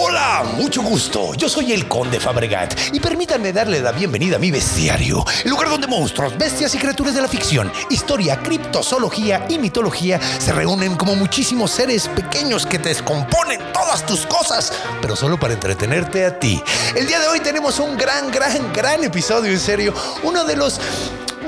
Hola, mucho gusto. Yo soy el Conde Fabregat y permítanme darle la bienvenida a mi bestiario, el lugar donde monstruos, bestias y criaturas de la ficción, historia, criptozoología y mitología se reúnen como muchísimos seres pequeños que te descomponen todas tus cosas, pero solo para entretenerte a ti. El día de hoy tenemos un gran, gran, gran episodio, en serio, uno de los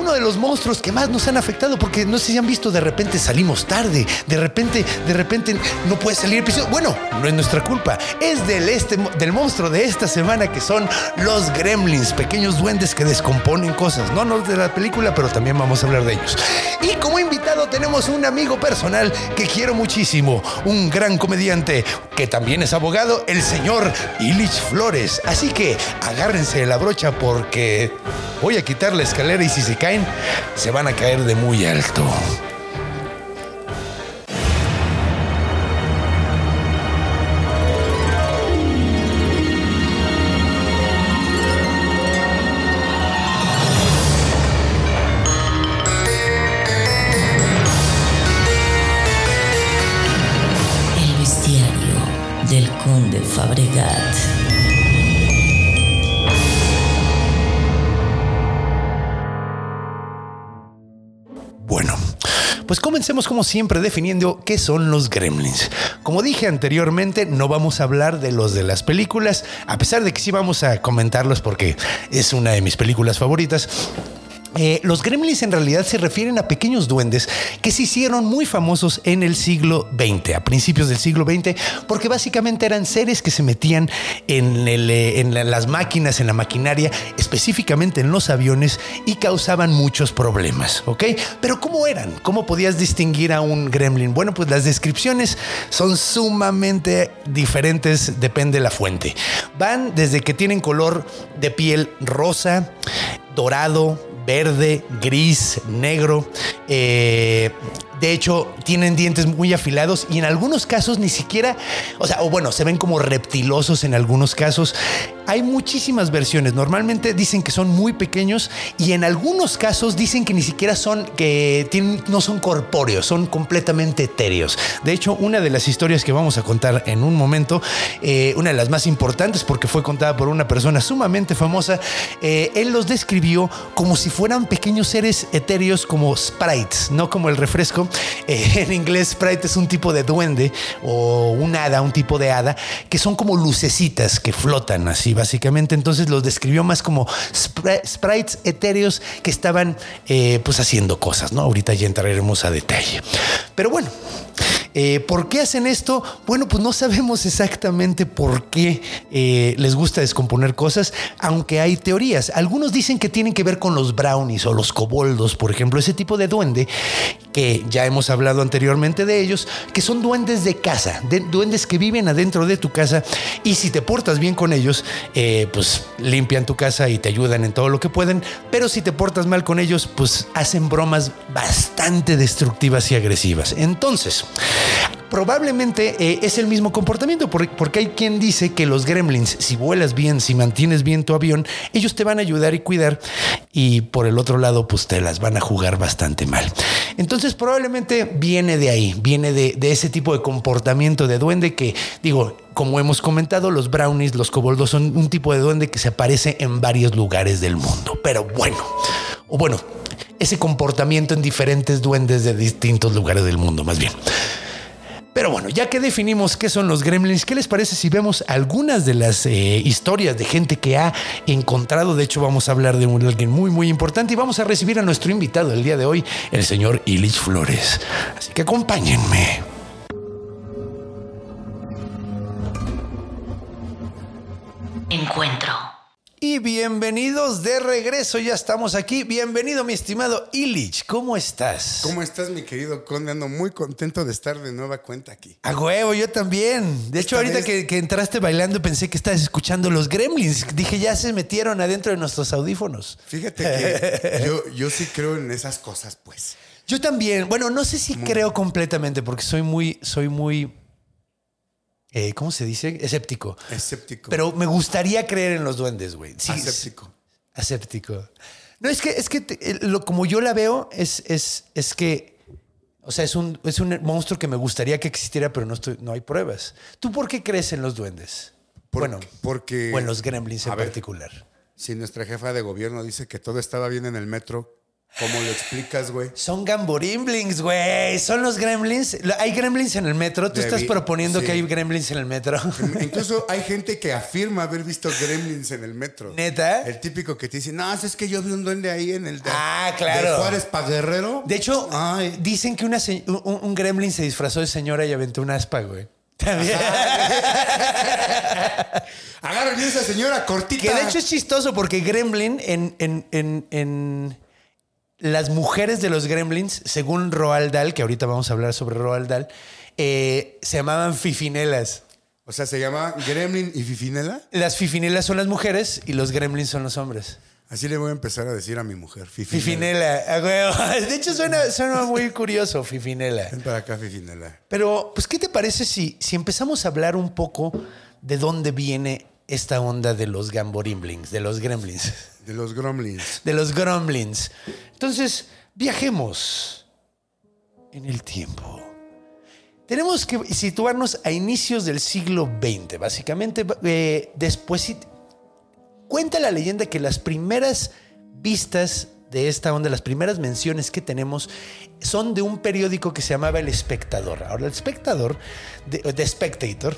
uno de los monstruos que más nos han afectado, porque no sé si han visto, de repente salimos tarde, de repente, de repente no puede salir episodio. Bueno, no es nuestra culpa, es del, este, del monstruo de esta semana que son los gremlins, pequeños duendes que descomponen cosas. No, no de la película, pero también vamos a hablar de ellos. Y como invitado tenemos un amigo personal que quiero muchísimo, un gran comediante que también es abogado, el señor Illich Flores. Así que agárrense la brocha porque voy a quitar la escalera y si se se van a caer de muy alto. Del conde Fabregat. Pues comencemos como siempre definiendo qué son los gremlins. Como dije anteriormente, no vamos a hablar de los de las películas, a pesar de que sí vamos a comentarlos porque es una de mis películas favoritas. Eh, los gremlins en realidad se refieren a pequeños duendes que se hicieron muy famosos en el siglo XX, a principios del siglo XX, porque básicamente eran seres que se metían en, eh, en la- las máquinas, en la maquinaria, específicamente en los aviones y causaban muchos problemas, ¿ok? Pero ¿cómo eran? ¿Cómo podías distinguir a un gremlin? Bueno, pues las descripciones son sumamente diferentes, depende de la fuente. Van desde que tienen color de piel rosa, dorado, verde, gris, negro. eh, de hecho, tienen dientes muy afilados y en algunos casos ni siquiera, o sea, o bueno, se ven como reptilosos en algunos casos. Hay muchísimas versiones. Normalmente dicen que son muy pequeños y en algunos casos dicen que ni siquiera son, que tienen, no son corpóreos, son completamente etéreos. De hecho, una de las historias que vamos a contar en un momento, eh, una de las más importantes porque fue contada por una persona sumamente famosa, eh, él los describió como si fueran pequeños seres etéreos como sprites, no como el refresco. Eh, en inglés, sprite es un tipo de duende o un hada, un tipo de hada, que son como lucecitas que flotan así, básicamente. Entonces los describió más como spri- sprites etéreos que estaban eh, pues haciendo cosas, ¿no? Ahorita ya entraremos a detalle. Pero bueno. Eh, ¿Por qué hacen esto? Bueno, pues no sabemos exactamente por qué les gusta descomponer cosas, aunque hay teorías. Algunos dicen que tienen que ver con los brownies o los coboldos, por ejemplo, ese tipo de duende que ya hemos hablado anteriormente de ellos, que son duendes de casa, de- duendes que viven adentro de tu casa y si te portas bien con ellos, eh, pues limpian tu casa y te ayudan en todo lo que pueden, pero si te portas mal con ellos, pues hacen bromas bastante destructivas y agresivas. Entonces, probablemente eh, es el mismo comportamiento, por- porque hay quien dice que los gremlins, si vuelas bien, si mantienes bien tu avión, ellos te van a ayudar y cuidar, y por el otro lado, pues te las van a jugar bastante mal. Entonces, probablemente viene de ahí, viene de, de ese tipo de comportamiento de duende que, digo, como hemos comentado, los brownies, los coboldos son un tipo de duende que se aparece en varios lugares del mundo. Pero bueno, o bueno, ese comportamiento en diferentes duendes de distintos lugares del mundo, más bien. Pero bueno, ya que definimos qué son los gremlins, ¿qué les parece si vemos algunas de las eh, historias de gente que ha encontrado? De hecho, vamos a hablar de un, alguien muy, muy importante y vamos a recibir a nuestro invitado el día de hoy, el señor Illich Flores. Así que acompáñenme. Encuentro. Y bienvenidos de regreso, ya estamos aquí. Bienvenido, mi estimado Illich, ¿cómo estás? ¿Cómo estás, mi querido Conde? Ando muy contento de estar de nueva cuenta aquí. A huevo, yo también. De hecho, Esta ahorita vez- que, que entraste bailando pensé que estabas escuchando los gremlins. Dije, ya se metieron adentro de nuestros audífonos. Fíjate que yo, yo sí creo en esas cosas, pues. Yo también. Bueno, no sé si creo completamente porque soy muy, soy muy, eh, ¿cómo se dice? Escéptico. Escéptico. Pero me gustaría creer en los duendes, güey. Sí, Aséptico. Aséptico. No, es que, es que te- lo, como yo la veo, es, es, es que, o sea, es un, es un monstruo que me gustaría que existiera, pero no, estoy, no hay pruebas. ¿Tú por qué crees en los duendes? Por- bueno, porque- O en los gremlins en ver. particular. Si nuestra jefa de gobierno dice que todo estaba bien en el metro, ¿cómo lo explicas, güey? Son gamborimblings, güey. Son los gremlins. Hay gremlins en el metro. Tú Debi- estás proponiendo sí. que hay gremlins en el metro. Incluso hay gente que afirma haber visto gremlins en el metro. ¿Neta? El típico que te dice, no, es que yo vi un duende ahí en el de, Ah, claro. de Juárez pa' Guerrero. De hecho, Ay. dicen que una un, un gremlin se disfrazó de señora y aventó un aspa, güey. También. Agarren esa señora cortita. Que de hecho es chistoso porque Gremlin en, en, en, en las mujeres de los Gremlins, según Roald Dahl, que ahorita vamos a hablar sobre Roald Dahl, eh, se llamaban fifinelas. O sea, se llama Gremlin y Fifinela. Las fifinelas son las mujeres y los Gremlins son los hombres. Así le voy a empezar a decir a mi mujer. Fifinela. Fifinela. De hecho suena, suena muy curioso, Fifinela. Ven para acá, Fifinela. Pero, pues, ¿qué te parece si, si empezamos a hablar un poco de dónde viene esta onda de los gamborimblings, de los gremlins? De los Gremlins. de los gremlins. Entonces, viajemos en el tiempo. Tenemos que situarnos a inicios del siglo XX, básicamente. eh, después, cuenta la leyenda que las primeras vistas de esta onda, las primeras menciones que tenemos son de un periódico que se llamaba El Espectador. Ahora, El Espectador, de, The Spectator,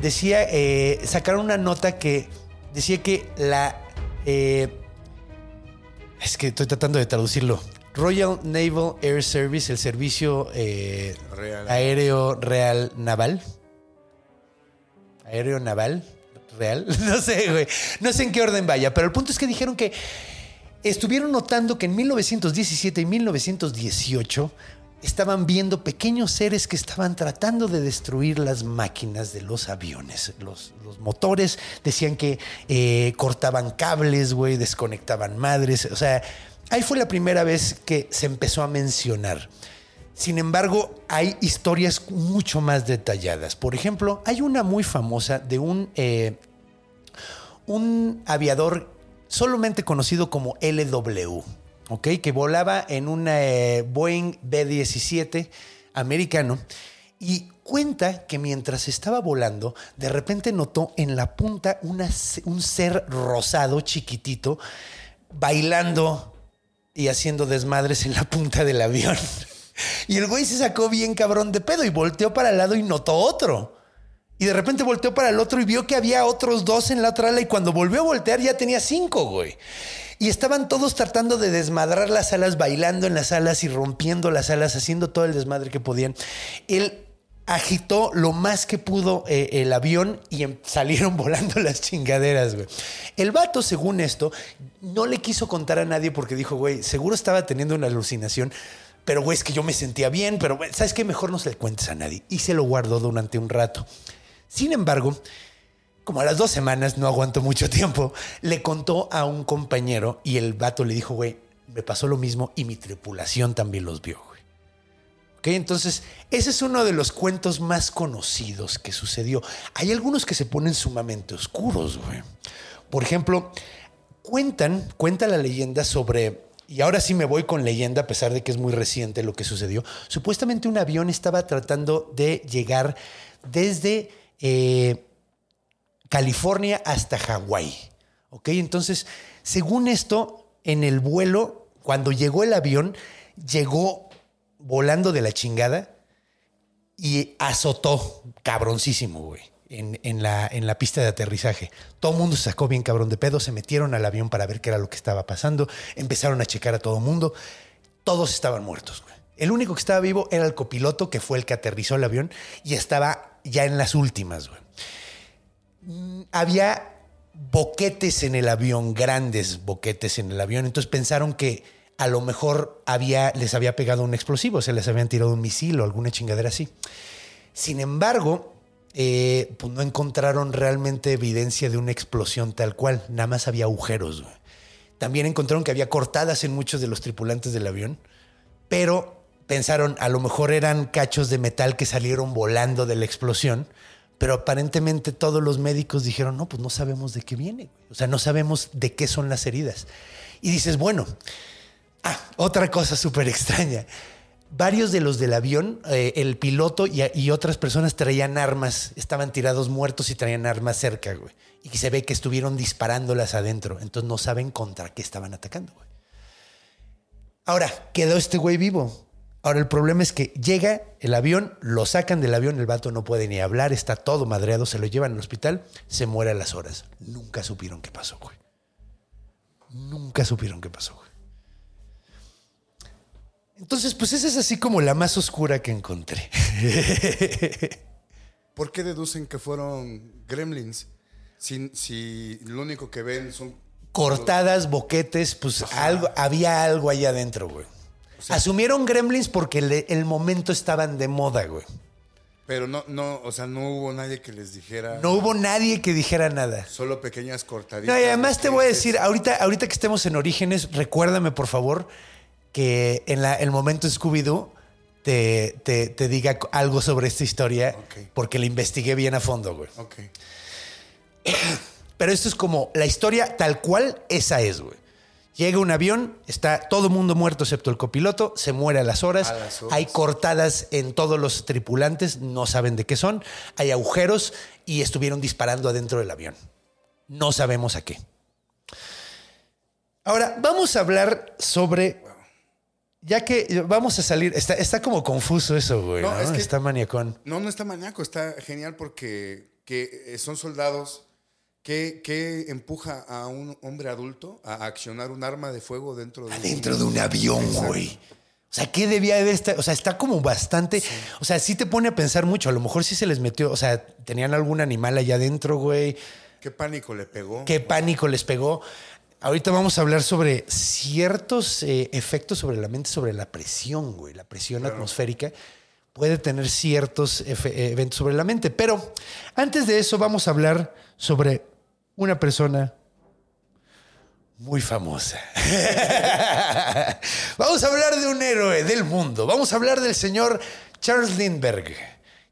decía, eh, sacaron una nota que decía que la... eh, es que estoy tratando de traducirlo. Royal Naval Air Service, el servicio eh, Real. aéreo real naval. Aéreo naval real. No sé, güey. No sé en qué orden vaya, pero el punto es que dijeron que estuvieron notando que en 1917 y 1918 estaban viendo pequeños seres que estaban tratando de destruir las máquinas de los aviones. Los, los motores decían que eh, cortaban cables, güey, desconectaban madres. O sea, ahí fue la primera vez que se empezó a mencionar. Sin embargo, hay historias mucho más detalladas. Por ejemplo, hay una muy famosa de un, eh, un aviador solamente conocido como LW, ¿ok? Que volaba en una eh, Boeing B-17 americano y cuenta que mientras estaba volando, de repente notó en la punta una- un ser rosado chiquitito bailando y haciendo desmadres en la punta del avión. Y el güey se sacó bien cabrón de pedo y volteó para el lado y notó otro. Y de repente volteó para el otro y vio que había otros dos en la otra ala y cuando volvió a voltear ya tenía cinco, güey. Y estaban todos tratando de desmadrar las alas, bailando en las alas y rompiendo las alas, haciendo todo el desmadre que podían. Él agitó lo más que pudo eh, el avión y em- salieron volando las chingaderas, güey. El vato, según esto, no le quiso contar a nadie porque dijo, güey, seguro estaba teniendo una alucinación. Pero, güey, es que yo me sentía bien, pero, güey, ¿sabes qué? Mejor no se le cuentes a nadie. Y se lo guardó durante un rato. Sin embargo, como a las dos semanas, no aguantó mucho tiempo, le contó a un compañero y el vato le dijo, güey, me pasó lo mismo y mi tripulación también los vio, güey. Ok, entonces, ese es uno de los cuentos más conocidos que sucedió. Hay algunos que se ponen sumamente oscuros, güey. Por ejemplo, cuentan, cuenta la leyenda sobre, y ahora sí me voy con leyenda a pesar de que es muy reciente lo que sucedió, supuestamente un avión estaba tratando de llegar desde eh, California hasta Hawái. ¿Ok? Entonces, según esto, en el vuelo, cuando llegó el avión, llegó volando de la chingada y azotó cabroncísimo, güey. En, la, pista de aterrizaje. Todo el mundo se sacó bien cabrón de pedo, se metieron al avión para ver qué era lo que estaba pasando, empezaron a checar a todo el mundo, todos estaban muertos. El único que estaba vivo era el copiloto, que fue el que aterrizó el avión y estaba ya en las últimas. güey. Mm, Había boquetes en el avión, grandes boquetes en el avión. Entonces pensaron que a lo mejor había, les había pegado un explosivo, se les habían tirado un misil o alguna chingadera así. Sin embargo, eh, pues no encontraron realmente evidencia de una explosión tal cual, nada más había agujeros. También encontraron que había cortadas en muchos de los tripulantes del avión, pero pensaron a lo mejor eran cachos de metal que salieron volando de la explosión, pero aparentemente todos los médicos dijeron, no, pues no sabemos de qué viene, o sea, no sabemos de qué son las heridas. Y dices, bueno, ah, otra cosa súper extraña. Varios de los del avión, eh, el piloto y, y otras personas traían armas, estaban tirados muertos y traían armas cerca, güey. Y se ve que estuvieron disparándolas adentro, entonces no saben contra qué estaban atacando, güey. Ahora, quedó este güey vivo. Ahora, el problema es que llega el avión, lo sacan del avión, el vato no puede ni hablar, está todo madreado, se lo llevan al hospital, se muere a las horas. Nunca supieron qué pasó, güey. Nunca supieron qué pasó, güey. Entonces, pues esa es así como la más oscura que encontré. ¿Por qué deducen que fueron gremlins? Si, si lo único que ven son. Cortadas, boquetes, pues algo, había algo allá adentro, güey. Asumieron gremlins porque le- el momento estaban de moda, güey. Pero no, no, o sea, no hubo nadie que les dijera. No hubo nadie que dijera nada. Solo pequeñas cortaditas. No, y además te voy a decir, ahorita, ahorita que estemos en Orígenes, recuérdame por favor que en la- el momento Scooby-Doo te, te- te diga algo sobre esta historia, Ok. porque la investigué bien a fondo, güey. Ok. Pero esto es como la historia tal cual, esa es, güey. Llega un avión, está todo el mundo muerto excepto el copiloto, se muere a las horas, A las horas. hay cortadas en todos los tripulantes, no saben de qué son, hay agujeros y estuvieron disparando adentro del avión. No sabemos a qué. Ahora, vamos a hablar sobre... Ya que vamos a salir, está, está como confuso eso, güey. No, ¿no? es que- está maniacón. No, no está maníaco, está genial porque que eh, son soldados que empuja a un hombre adulto a accionar un arma de fuego dentro de un- Adentro de un avión, güey. O sea, ¿qué debía haber estar? O sea, está como bastante. O sea, sí te pone a pensar mucho. A lo mejor sí se les metió. O sea, tenían algún animal allá adentro, güey. ¿Qué pánico le pegó? Qué pánico les pegó. Ahorita vamos a hablar sobre ciertos eh, efectos sobre la mente, sobre la presión, güey. La presión atmosférica puede tener ciertos eventos sobre la mente. Pero antes de eso, vamos a hablar sobre una persona muy famosa. Vamos a hablar de un héroe del mundo. Vamos a hablar del señor Charles Lindbergh,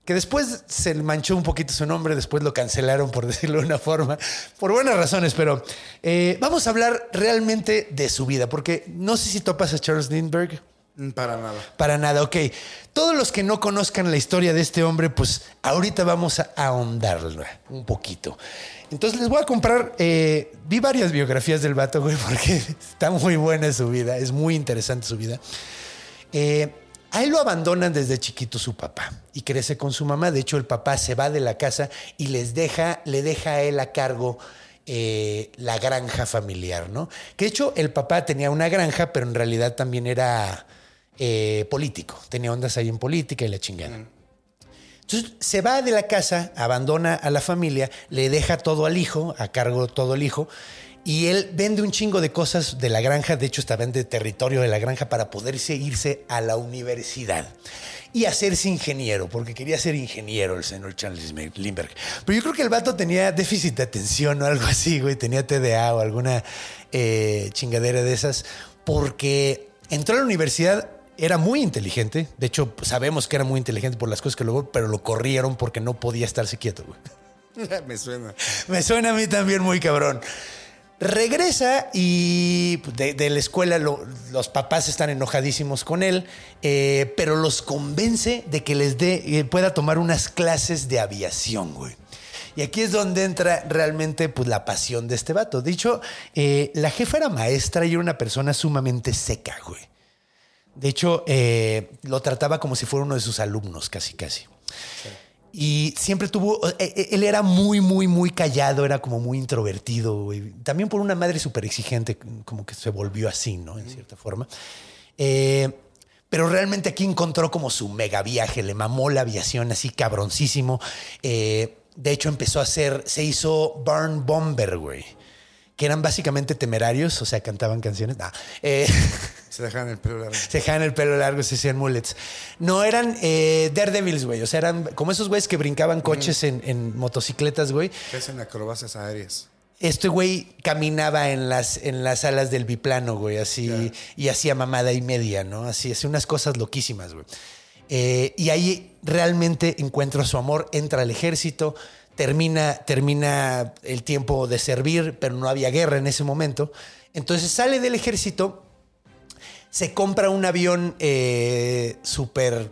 que después se le manchó un poquito su nombre, después lo cancelaron, por decirlo de una forma, por buenas razones, pero eh, vamos a hablar realmente de su vida, porque no sé si topas a Charles Lindbergh. Mm, Para nada. Para nada, ok. Todos los que no conozcan la historia de este hombre, pues ahorita vamos a ahondarla un poquito. Entonces les voy a comprar, eh, vi varias biografías del vato, güey, porque está muy buena su vida, es muy interesante su vida. Eh, lo abandonan desde chiquito su papá y crece con su mamá. De hecho, el papá se va de la casa y les deja, le deja a él a cargo eh, la granja familiar, ¿no? Que de hecho el papá tenía una granja, pero en realidad también era eh, político. Tenía ondas ahí en política y la chingada. Entonces se va de la casa, abandona a la familia, le deja todo al hijo, a cargo todo el hijo, y él vende un chingo de cosas de la granja, de hecho está vende territorio de la granja para poderse irse a la universidad y hacerse ingeniero, porque quería ser ingeniero el señor Charles Lindbergh. Pero yo creo que el vato tenía déficit de atención o algo así, güey, tenía TDA o alguna eh, chingadera de esas, porque entró a la universidad era muy inteligente. De hecho, sabemos que era muy inteligente por las cosas que luego, pero lo corrieron porque no podía estarse quieto, güey. Me suena. Me suena a mí también muy cabrón. Regresa y de, de la escuela lo- los papás están enojadísimos con él, eh, pero los convence de que les dé, eh, pueda tomar unas clases de aviación, güey. Y aquí es donde entra realmente pues, la pasión de este vato. Dicho, la jefa era maestra y era una persona sumamente seca, güey. De hecho, eh, lo trataba como si fuera uno de sus alumnos, casi, casi. Y siempre tuvo, eh, eh, él era muy, muy, muy callado, era como muy introvertido, güey. También por una madre súper exigente, como que se volvió así, ¿no? En cierta forma. Eh, pero realmente aquí encontró como su mega viaje, le mamó la aviación así cabroncísimo. Eh, de hecho, empezó a hacer, se hizo Barn Bomber, güey. Que eran básicamente temerarios, o sea, cantaban canciones. Nah, eh, Se dejan el pelo largo. se dejaban el pelo largo, se hacían mullets. No, eran eh, Daredevils, güey. O sea, eran como esos güeyes que brincaban coches en, en motocicletas, güey. Que hacen acrobacias aéreas. Este güey caminaba en las, en las alas del biplano, güey, así, y hacía mamada y media, ¿no? Así, hacía unas cosas loquísimas, güey. Eh, y ahí realmente encuentra su amor, entra al ejército, termina, termina el tiempo de servir, pero no había guerra en ese momento. Entonces sale del ejército, se compra un avión eh, súper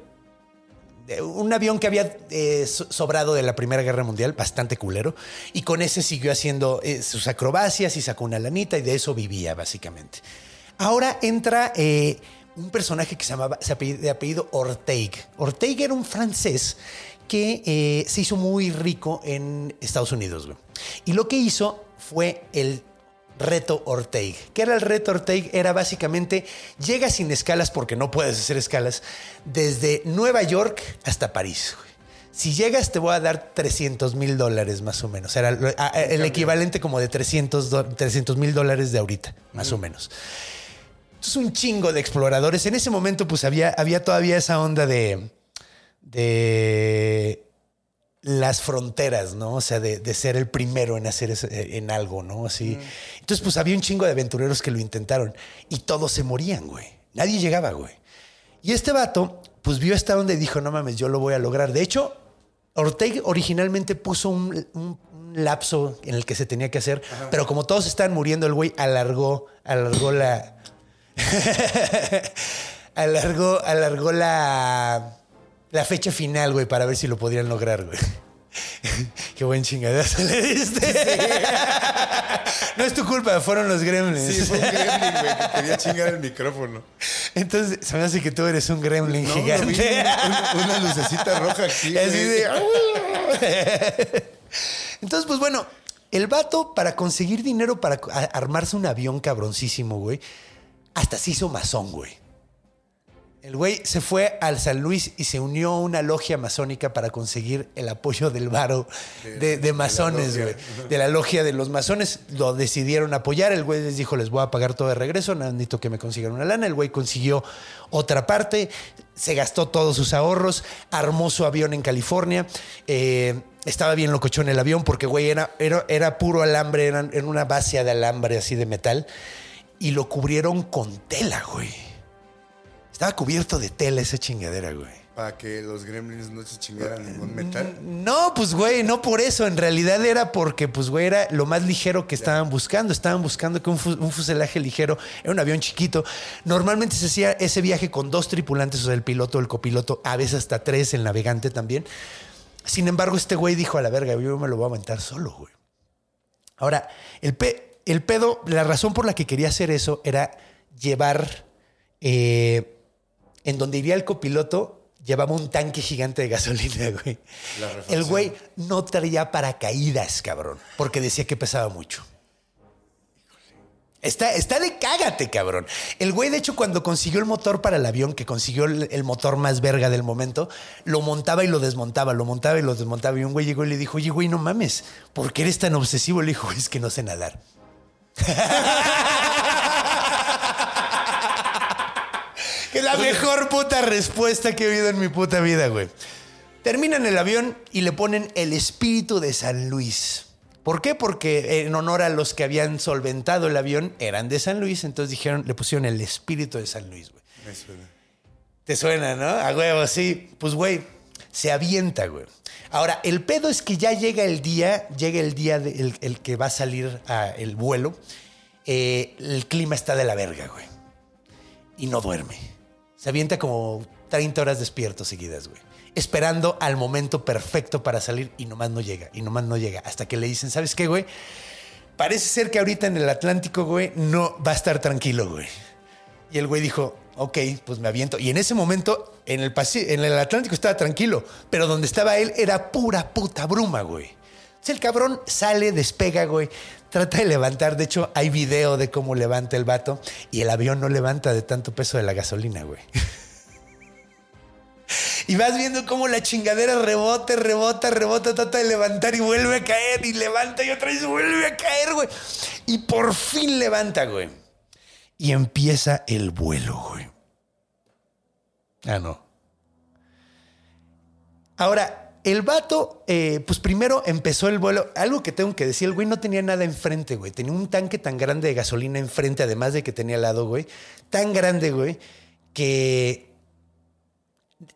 eh, un avión que había eh, so- sobrado de la Primera Guerra Mundial, bastante culero, y con ese siguió haciendo sus acrobacias y sacó una lanita y de eso vivía básicamente. Ahora entra un personaje que se llamaba de apellido Orteig. Orteig era un francés que se hizo muy rico en Estados Unidos. güey. Y lo que hizo fue el reto Orteig. ¿Qué era el reto Orteig? Era básicamente llega sin escalas porque no puedes hacer escalas desde Nueva York hasta París. Si llegas te voy a dar 300 mil dólares más o menos. Era el equivalente como de 300 mil dólares de ahorita, más o menos. Entonces un chingo de exploradores. En ese momento pues había, había todavía esa onda de, de las fronteras, ¿no? O sea, de, de ser el primero en hacer ese- en algo, ¿no? Así. Entonces, pues había un chingo de aventureros que lo intentaron y todos se morían, güey. Nadie llegaba, güey. Y este vato, pues vio hasta donde dijo, no mames, yo lo voy a lograr. De hecho, Ortega originalmente puso un, un- un lapso en el que se tenía que hacer, pero como todos estaban muriendo, el güey alargó, alargó la. alargó, alargó la. La fecha final, güey, para ver si lo podrían lograr, güey. Qué buen chingadazo le diste. no es tu culpa, fueron los gremlins. Sí, fue un gremlin, güey, que quería chingar el micrófono. Entonces, se me hace que tú eres un gremlin No, lo vi, gigante. una, una lucecita roja aquí. Así güey. de. Entonces, pues bueno, el vato para conseguir dinero para armarse un avión cabroncísimo, güey, hasta se hizo masón, güey. El güey se fue al San Luis y se unió a una logia masónica para conseguir el apoyo del varo de, de masones, güey. De la logia de los masones. Lo decidieron apoyar. El güey les dijo, les voy a pagar todo de regreso. Necesito que me consigan una lana. El güey consiguió otra parte. Se gastó todos sus ahorros. Armó su avión en California. Eh, estaba bien locochón el avión porque, güey, era, era, era puro alambre. Era, era una base de alambre así de metal. Y lo cubrieron con tela, güey. Estaba cubierto de tela esa chingadera, güey. Para que los gremlins no se chingaran ningún metal. No, pues güey, no por eso. En realidad era porque, pues güey, era lo más ligero que estaban buscando. Estaban buscando que un, fu- un fuselaje ligero, era un avión chiquito. Normalmente se hacía ese viaje con dos tripulantes, o sea, el piloto, el copiloto, a veces hasta tres, el navegante también. Sin embargo, este güey dijo a la verga, yo me lo voy a aventar solo, güey. Ahora, el, pe- el pedo, la razón por la que quería hacer eso era llevar, eh, en donde iría el copiloto, llevaba un tanque gigante de gasolina, güey. El güey no traía paracaídas, cabrón, porque decía que pesaba mucho. Está, está de cágate, cabrón. El güey, de hecho, cuando consiguió el motor para el avión, que consiguió el, el motor más verga del momento, lo montaba y lo desmontaba, lo montaba y lo desmontaba. Y un güey llegó y le dijo, oye, güey, no mames, ¿por qué eres tan obsesivo? Le dijo, "Güey, es que no sé nadar. que la mejor puta respuesta que he oído en mi puta vida, güey. Terminan el avión y le ponen el espíritu de San Luis. ¿Por qué? Porque en honor a los que habían solventado el avión eran de San Luis, entonces dijeron, le pusieron el espíritu de San Luis, güey. Me suena. Te suena, ¿no? A huevo, sí. Pues, güey, se avienta, güey. Ahora, el pedo es que ya llega el día, llega el día de- el, el que va a salir a el vuelo. Eh, el clima está de la verga, güey. Y no duerme. Se avienta como 30 horas despierto seguidas, güey. Esperando al momento perfecto para salir y nomás no llega, y nomás no llega. Hasta que le dicen, ¿sabes qué, güey? Parece ser que ahorita en el Atlántico, güey, no va a estar tranquilo, güey. Y el güey dijo, ok, pues me aviento. Y en ese momento, en el, en el Atlántico estaba tranquilo, pero donde estaba él era pura puta bruma, güey. Entonces el cabrón sale, despega, güey, trata de levantar. De hecho, hay video de cómo levanta el vato y el avión no levanta de tanto peso de la gasolina, güey. Y vas viendo cómo la chingadera rebota, rebota, rebota, trata de levantar y vuelve a caer. Y levanta y otra vez vuelve a caer, güey. Y por fin levanta, güey. Y empieza el vuelo, güey. Ah, no. Ahora, el vato, eh, pues primero empezó el vuelo. Algo que tengo que decir, el güey no tenía nada enfrente, güey. Tenía un tanque tan grande de gasolina enfrente, además de que tenía al lado, güey. Tan grande, güey, que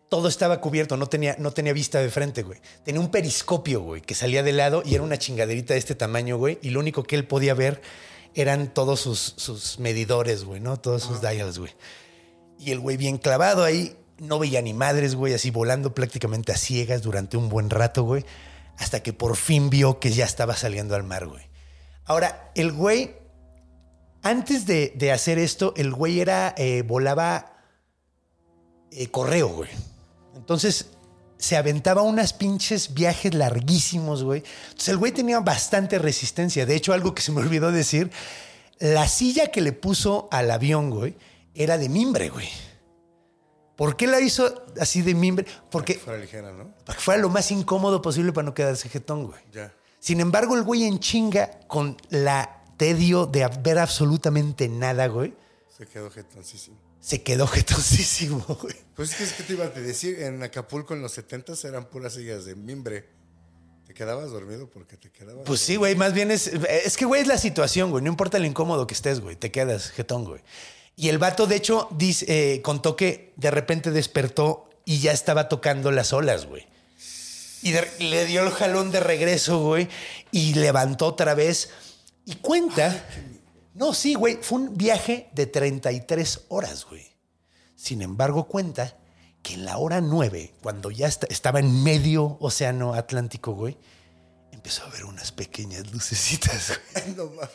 todo estaba cubierto, no tenía, no tenía vista de frente, güey. Tenía un periscopio, güey, que salía de lado y era una chingaderita de este tamaño, güey. Y lo único que él podía ver eran todos sus, sus medidores, güey, ¿no? Todos sus dials, güey. Y el güey bien clavado ahí, no veía ni madres, güey, así volando prácticamente a ciegas durante un buen rato, güey, hasta que por fin vio que ya estaba saliendo al mar, güey. Ahora, el güey, antes de, de hacer esto, el güey era, eh, volaba eh, correo, güey. Entonces, se aventaba unas pinches viajes larguísimos, güey. Entonces, el güey tenía bastante resistencia. De hecho, algo que se me olvidó decir, la silla que le puso al avión, güey, era de mimbre, güey. ¿Por qué la hizo así de mimbre? Porque Fuera ligera, ¿no? para que fuera lo más incómodo posible para no quedarse jetón, güey. Ya. Sin embargo, el güey en chinga con la tedio de ver absolutamente nada, güey, Se quedó jetoncísimo. se quedó jetoncísimo, güey. Pues es que, es que te iba a decir, en Acapulco en los 70 eran puras sillas de mimbre. Te quedabas dormido porque te quedabas. Pues sí, güey, más bien es. Es que, güey, es la situación, güey. No importa lo incómodo que estés, güey. Te quedas jetón, güey. Y el vato, de hecho, dice, eh, contó que de repente despertó y ya estaba tocando las olas, güey. Y de- le dio el jalón de regreso, güey. Y levantó otra vez. Y cuenta. No, sí, güey. Fue un viaje de 33 horas, güey. Sin embargo, cuenta que en la hora 9, cuando ya esta- estaba en medio océano Atlántico, güey, empezó a ver unas pequeñas lucecitas, güey. No mames.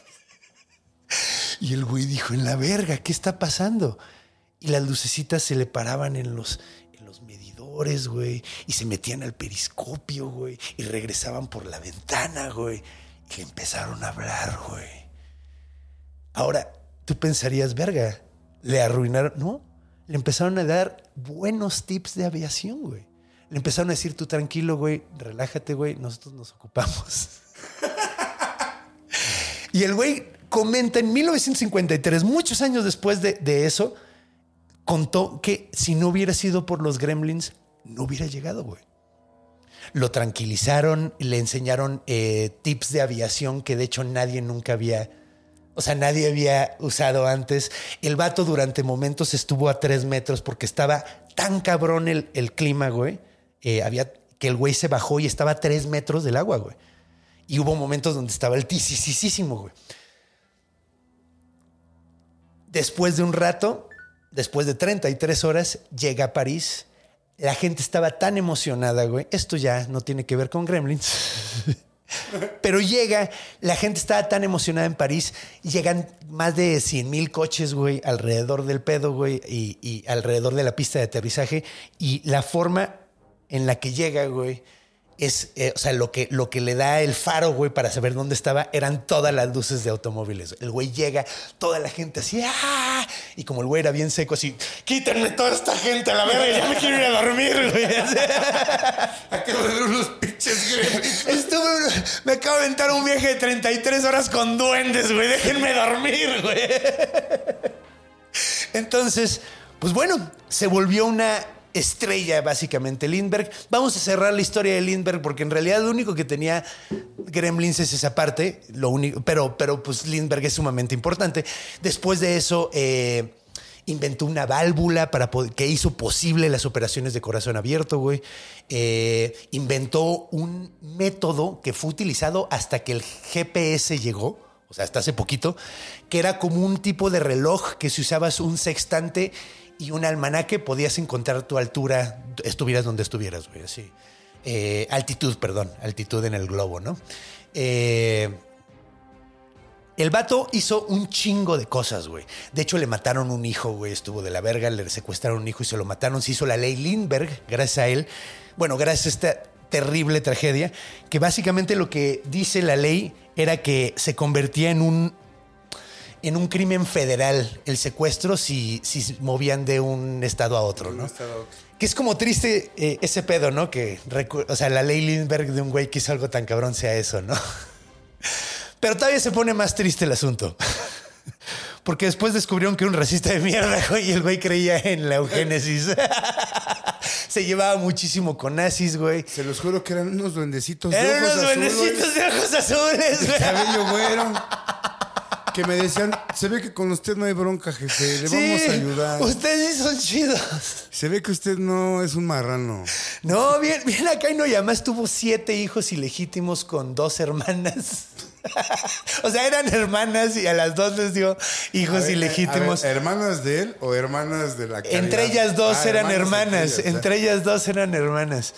Y el güey dijo, en la verga, ¿qué está pasando? Y las lucecitas se le paraban en los, en los medidores, güey. Y se metían al periscopio, güey. Y regresaban por la ventana, güey. Y le empezaron a hablar, güey. Ahora, tú pensarías, verga, le arruinaron. No, le empezaron a dar buenos tips de aviación, güey. Le empezaron a decir, tú tranquilo, güey, relájate, güey, nosotros nos ocupamos. Y el güey comenta en 1953, muchos años después de, de eso, contó que si no hubiera sido por los gremlins, no hubiera llegado, güey. Lo tranquilizaron, le enseñaron eh, tips de aviación que de hecho nadie nunca había, o sea, nadie había usado antes. El vato durante momentos estuvo a tres metros porque estaba tan cabrón el, el clima, güey. eh, había que el güey se bajó y estaba a tres metros del agua, güey. Y hubo momentos donde estaba altísimo, güey. Después de un rato, después de 33 horas, llega a París. La gente estaba tan emocionada, güey. Esto ya no tiene que ver con Gremlins. Pero llega, la gente estaba tan emocionada en París, llegan más de 100 mil coches, güey, alrededor del pedo, güey, y, y alrededor de la pista de aterrizaje. Y la forma en la que llega, güey, es, eh, o sea, lo que, lo que le da el faro, güey, para saber dónde estaba, eran todas las luces de automóviles. El güey llega, toda la gente así, ¡ah! Y como el güey era bien seco, así, quítenme toda esta gente a la verga, ya me quiero ir a dormir, güey. Acabo de ver unos pinches. Estuve, me acabo de aventar un viaje de 33 horas con duendes, güey. Déjenme dormir, güey. Entonces, pues bueno, se volvió una estrella básicamente Lindbergh. Vamos a cerrar la historia de Lindbergh porque en realidad lo único que tenía Gremlins es esa parte, lo único, pero, pero pues Lindbergh es sumamente importante. Después de eso, eh, inventó una válvula para que hizo posible las operaciones de corazón abierto, güey. Eh, inventó un método que fue utilizado hasta que el GPS llegó, o sea, hasta hace poquito, que era como un tipo de reloj que si usabas un sextante y un almanaque podías encontrar tu altura, estuvieras donde estuvieras, güey, así. Eh, altitud, perdón, altitud en el globo, ¿no? Eh, el vato hizo un chingo de cosas, güey. De hecho, le mataron un hijo, güey. Estuvo de la verga, le secuestraron un hijo y se lo mataron. Se hizo la ley Lindbergh, gracias a él. Bueno, gracias a esta terrible tragedia, que básicamente lo que dice la ley era que se convertía en un en un crimen federal el secuestro si, si movían de un estado a otro, ¿no? Que es como triste eh, ese pedo, ¿no? Que, o sea, la ley Lindbergh de un güey que hizo algo tan cabrón sea eso, ¿no? Pero todavía se pone más triste el asunto. Porque después descubrieron que era un racista de mierda, güey, y el güey creía en la eugénesis. se llevaba muchísimo con nazis, güey. Se los juro que eran unos duendecitos de Eran ojos unos azules, duendecitos de ojos azules, güey. cabello güero. Que me decían, se ve que con usted no hay bronca, jefe, le vamos a ayudar. Ustedes sí son chidos. Se ve que usted no es un marrano. No, bien, bien acá y no, y además tuvo siete hijos ilegítimos con dos hermanas. o sea, eran hermanas y a las dos les dio hijos ver, ilegítimos. ver, ¿Hermanas de él o hermanas de la caridad? entre ellas dos Ah, eran hermanas hermanas. entre ellas dos eran hermanas.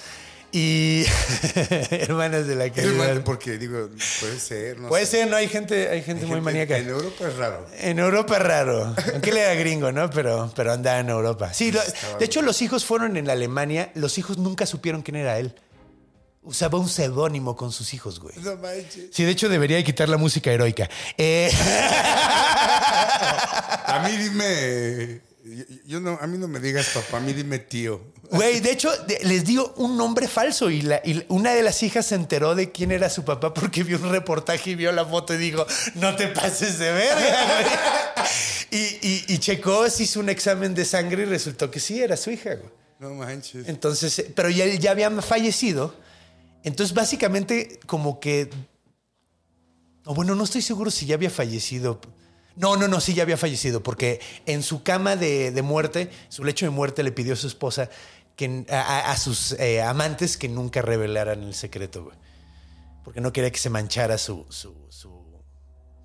Y hermanas de la caridad. Hermano, Porque digo, puede ser, no Puede sé. ser, no hay gente, hay gente Hay muy gente- maníaca. En Europa es raro. En Europa es raro. Aunque él era gringo, ¿no? Pero, pero andaba en Europa. Sí, lo- de hecho, los hijos fueron en Alemania. Los hijos nunca supieron quién era él. Usaba un seudónimo con sus hijos, güey. No manches. Sí, de hecho, debería de quitar la música heroica. Eh, A mí dime. Yo, yo no, a mí no me digas papá, a mí dime tío. Güey, de hecho, de- les dio un nombre falso y, la- y una de las hijas se enteró de quién era su papá porque vio un reportaje y vio la foto y dijo, no te pases de verga, güey. Y, y, y checó, se hizo un examen de sangre y resultó que sí, era su hija, güey. No manches. Entonces, eh, pero ya, ya había fallecido. Entonces, básicamente, como que. O bueno, no estoy seguro si ya había fallecido. No, no, no, sí ya había fallecido, porque en su cama de, muerte, su lecho de muerte, le pidió a su esposa, que, a, sus eh, amantes, que nunca revelaran el secreto, güey. Porque no quería que se manchara su, su,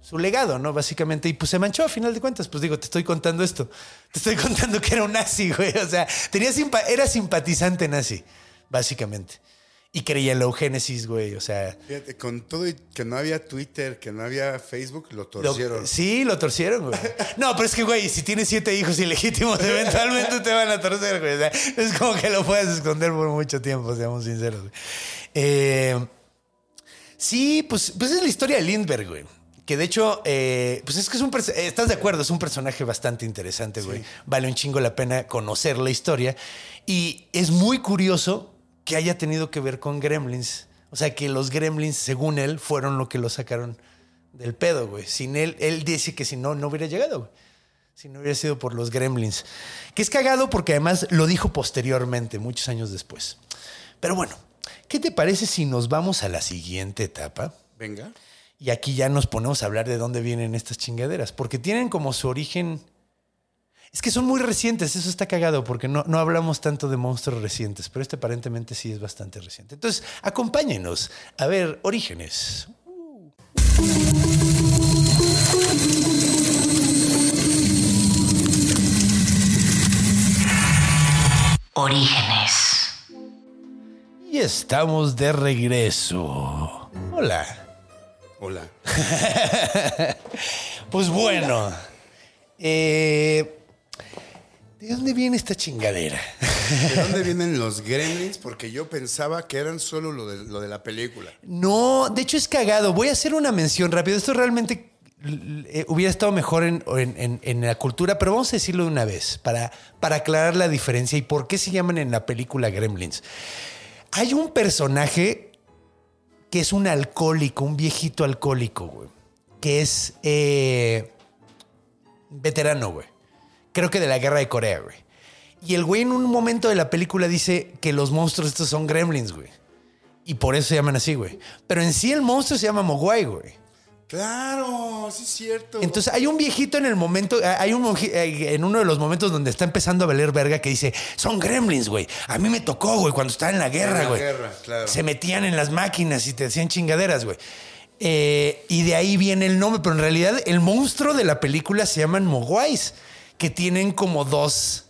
su, legado, ¿no? Básicamente. Y pues se manchó a final de cuentas. Pues digo, te estoy contando esto. Te estoy contando que era un nazi, güey. O sea, tenía era simpatizante nazi, básicamente. Y creía en la eugénesis, güey. O sea. Fíjate, con todo y que no había Twitter, que no había Facebook, lo lo- torcieron. sí, lo torcieron, güey. No, pero es que, güey, si tienes siete hijos ilegítimos, eventualmente te van a torcer, güey. O sea, es como que lo puedes esconder por mucho tiempo, seamos sinceros. güey. Eh, sí, pues, pues es la historia de Lindbergh, güey. Que de hecho, eh, pues es que es un... eh, ¿Estás de acuerdo? Es un personaje bastante interesante, güey. Vale un chingo la pena conocer la historia. Y es muy curioso que haya tenido que ver con Gremlins. O sea, que los Gremlins, según él, fueron lo que lo sacaron del pedo, güey. Sin él, él dice que si no, no hubiera llegado, güey. Si no hubiera sido por los Gremlins. Que es cagado porque además lo dijo posteriormente, muchos años después. Pero bueno, ¿qué te parece si nos vamos a la siguiente etapa? Venga. Y aquí ya nos ponemos a hablar de dónde vienen estas chingaderas, porque tienen como su origen... Es que son muy recientes, eso está cagado, porque no, no hablamos tanto de monstruos recientes, pero este aparentemente sí es bastante reciente. Entonces, acompáñenos a ver orígenes. Orígenes. Y estamos de regreso. Hola. Hola. Pues bueno, eh, ¿de dónde viene esta chingadera? ¿De dónde vienen los gremlins? Porque yo pensaba que eran solo lo de, lo de la película. No, de hecho es cagado. Voy a hacer una mención rápida. Esto realmente eh, hubiera estado mejor en, en- en- en la cultura, pero vamos a decirlo de una vez para, para aclarar la diferencia y por qué se llaman en la película Gremlins. Hay un personaje que es un alcohólico, un viejito alcohólico, güey, que es eh, veterano, güey. Creo que de la guerra de Corea, güey. Y el güey en un momento de la película dice que los monstruos estos son gremlins, güey. Y por eso se llaman así, güey. Pero en sí el monstruo se llama Mogwai, güey. Claro, sí es cierto. Entonces hay un viejito en el momento, hay un eh, en uno de los momentos donde está empezando a valer verga que dice, son gremlins, güey. A mí me tocó, güey, cuando estaba en la guerra, la güey. guerra, claro. Se metían en las máquinas y te hacían chingaderas, güey. Eh, y de ahí viene el nombre, pero en realidad el monstruo de la película se llaman Mogwais, que tienen como dos...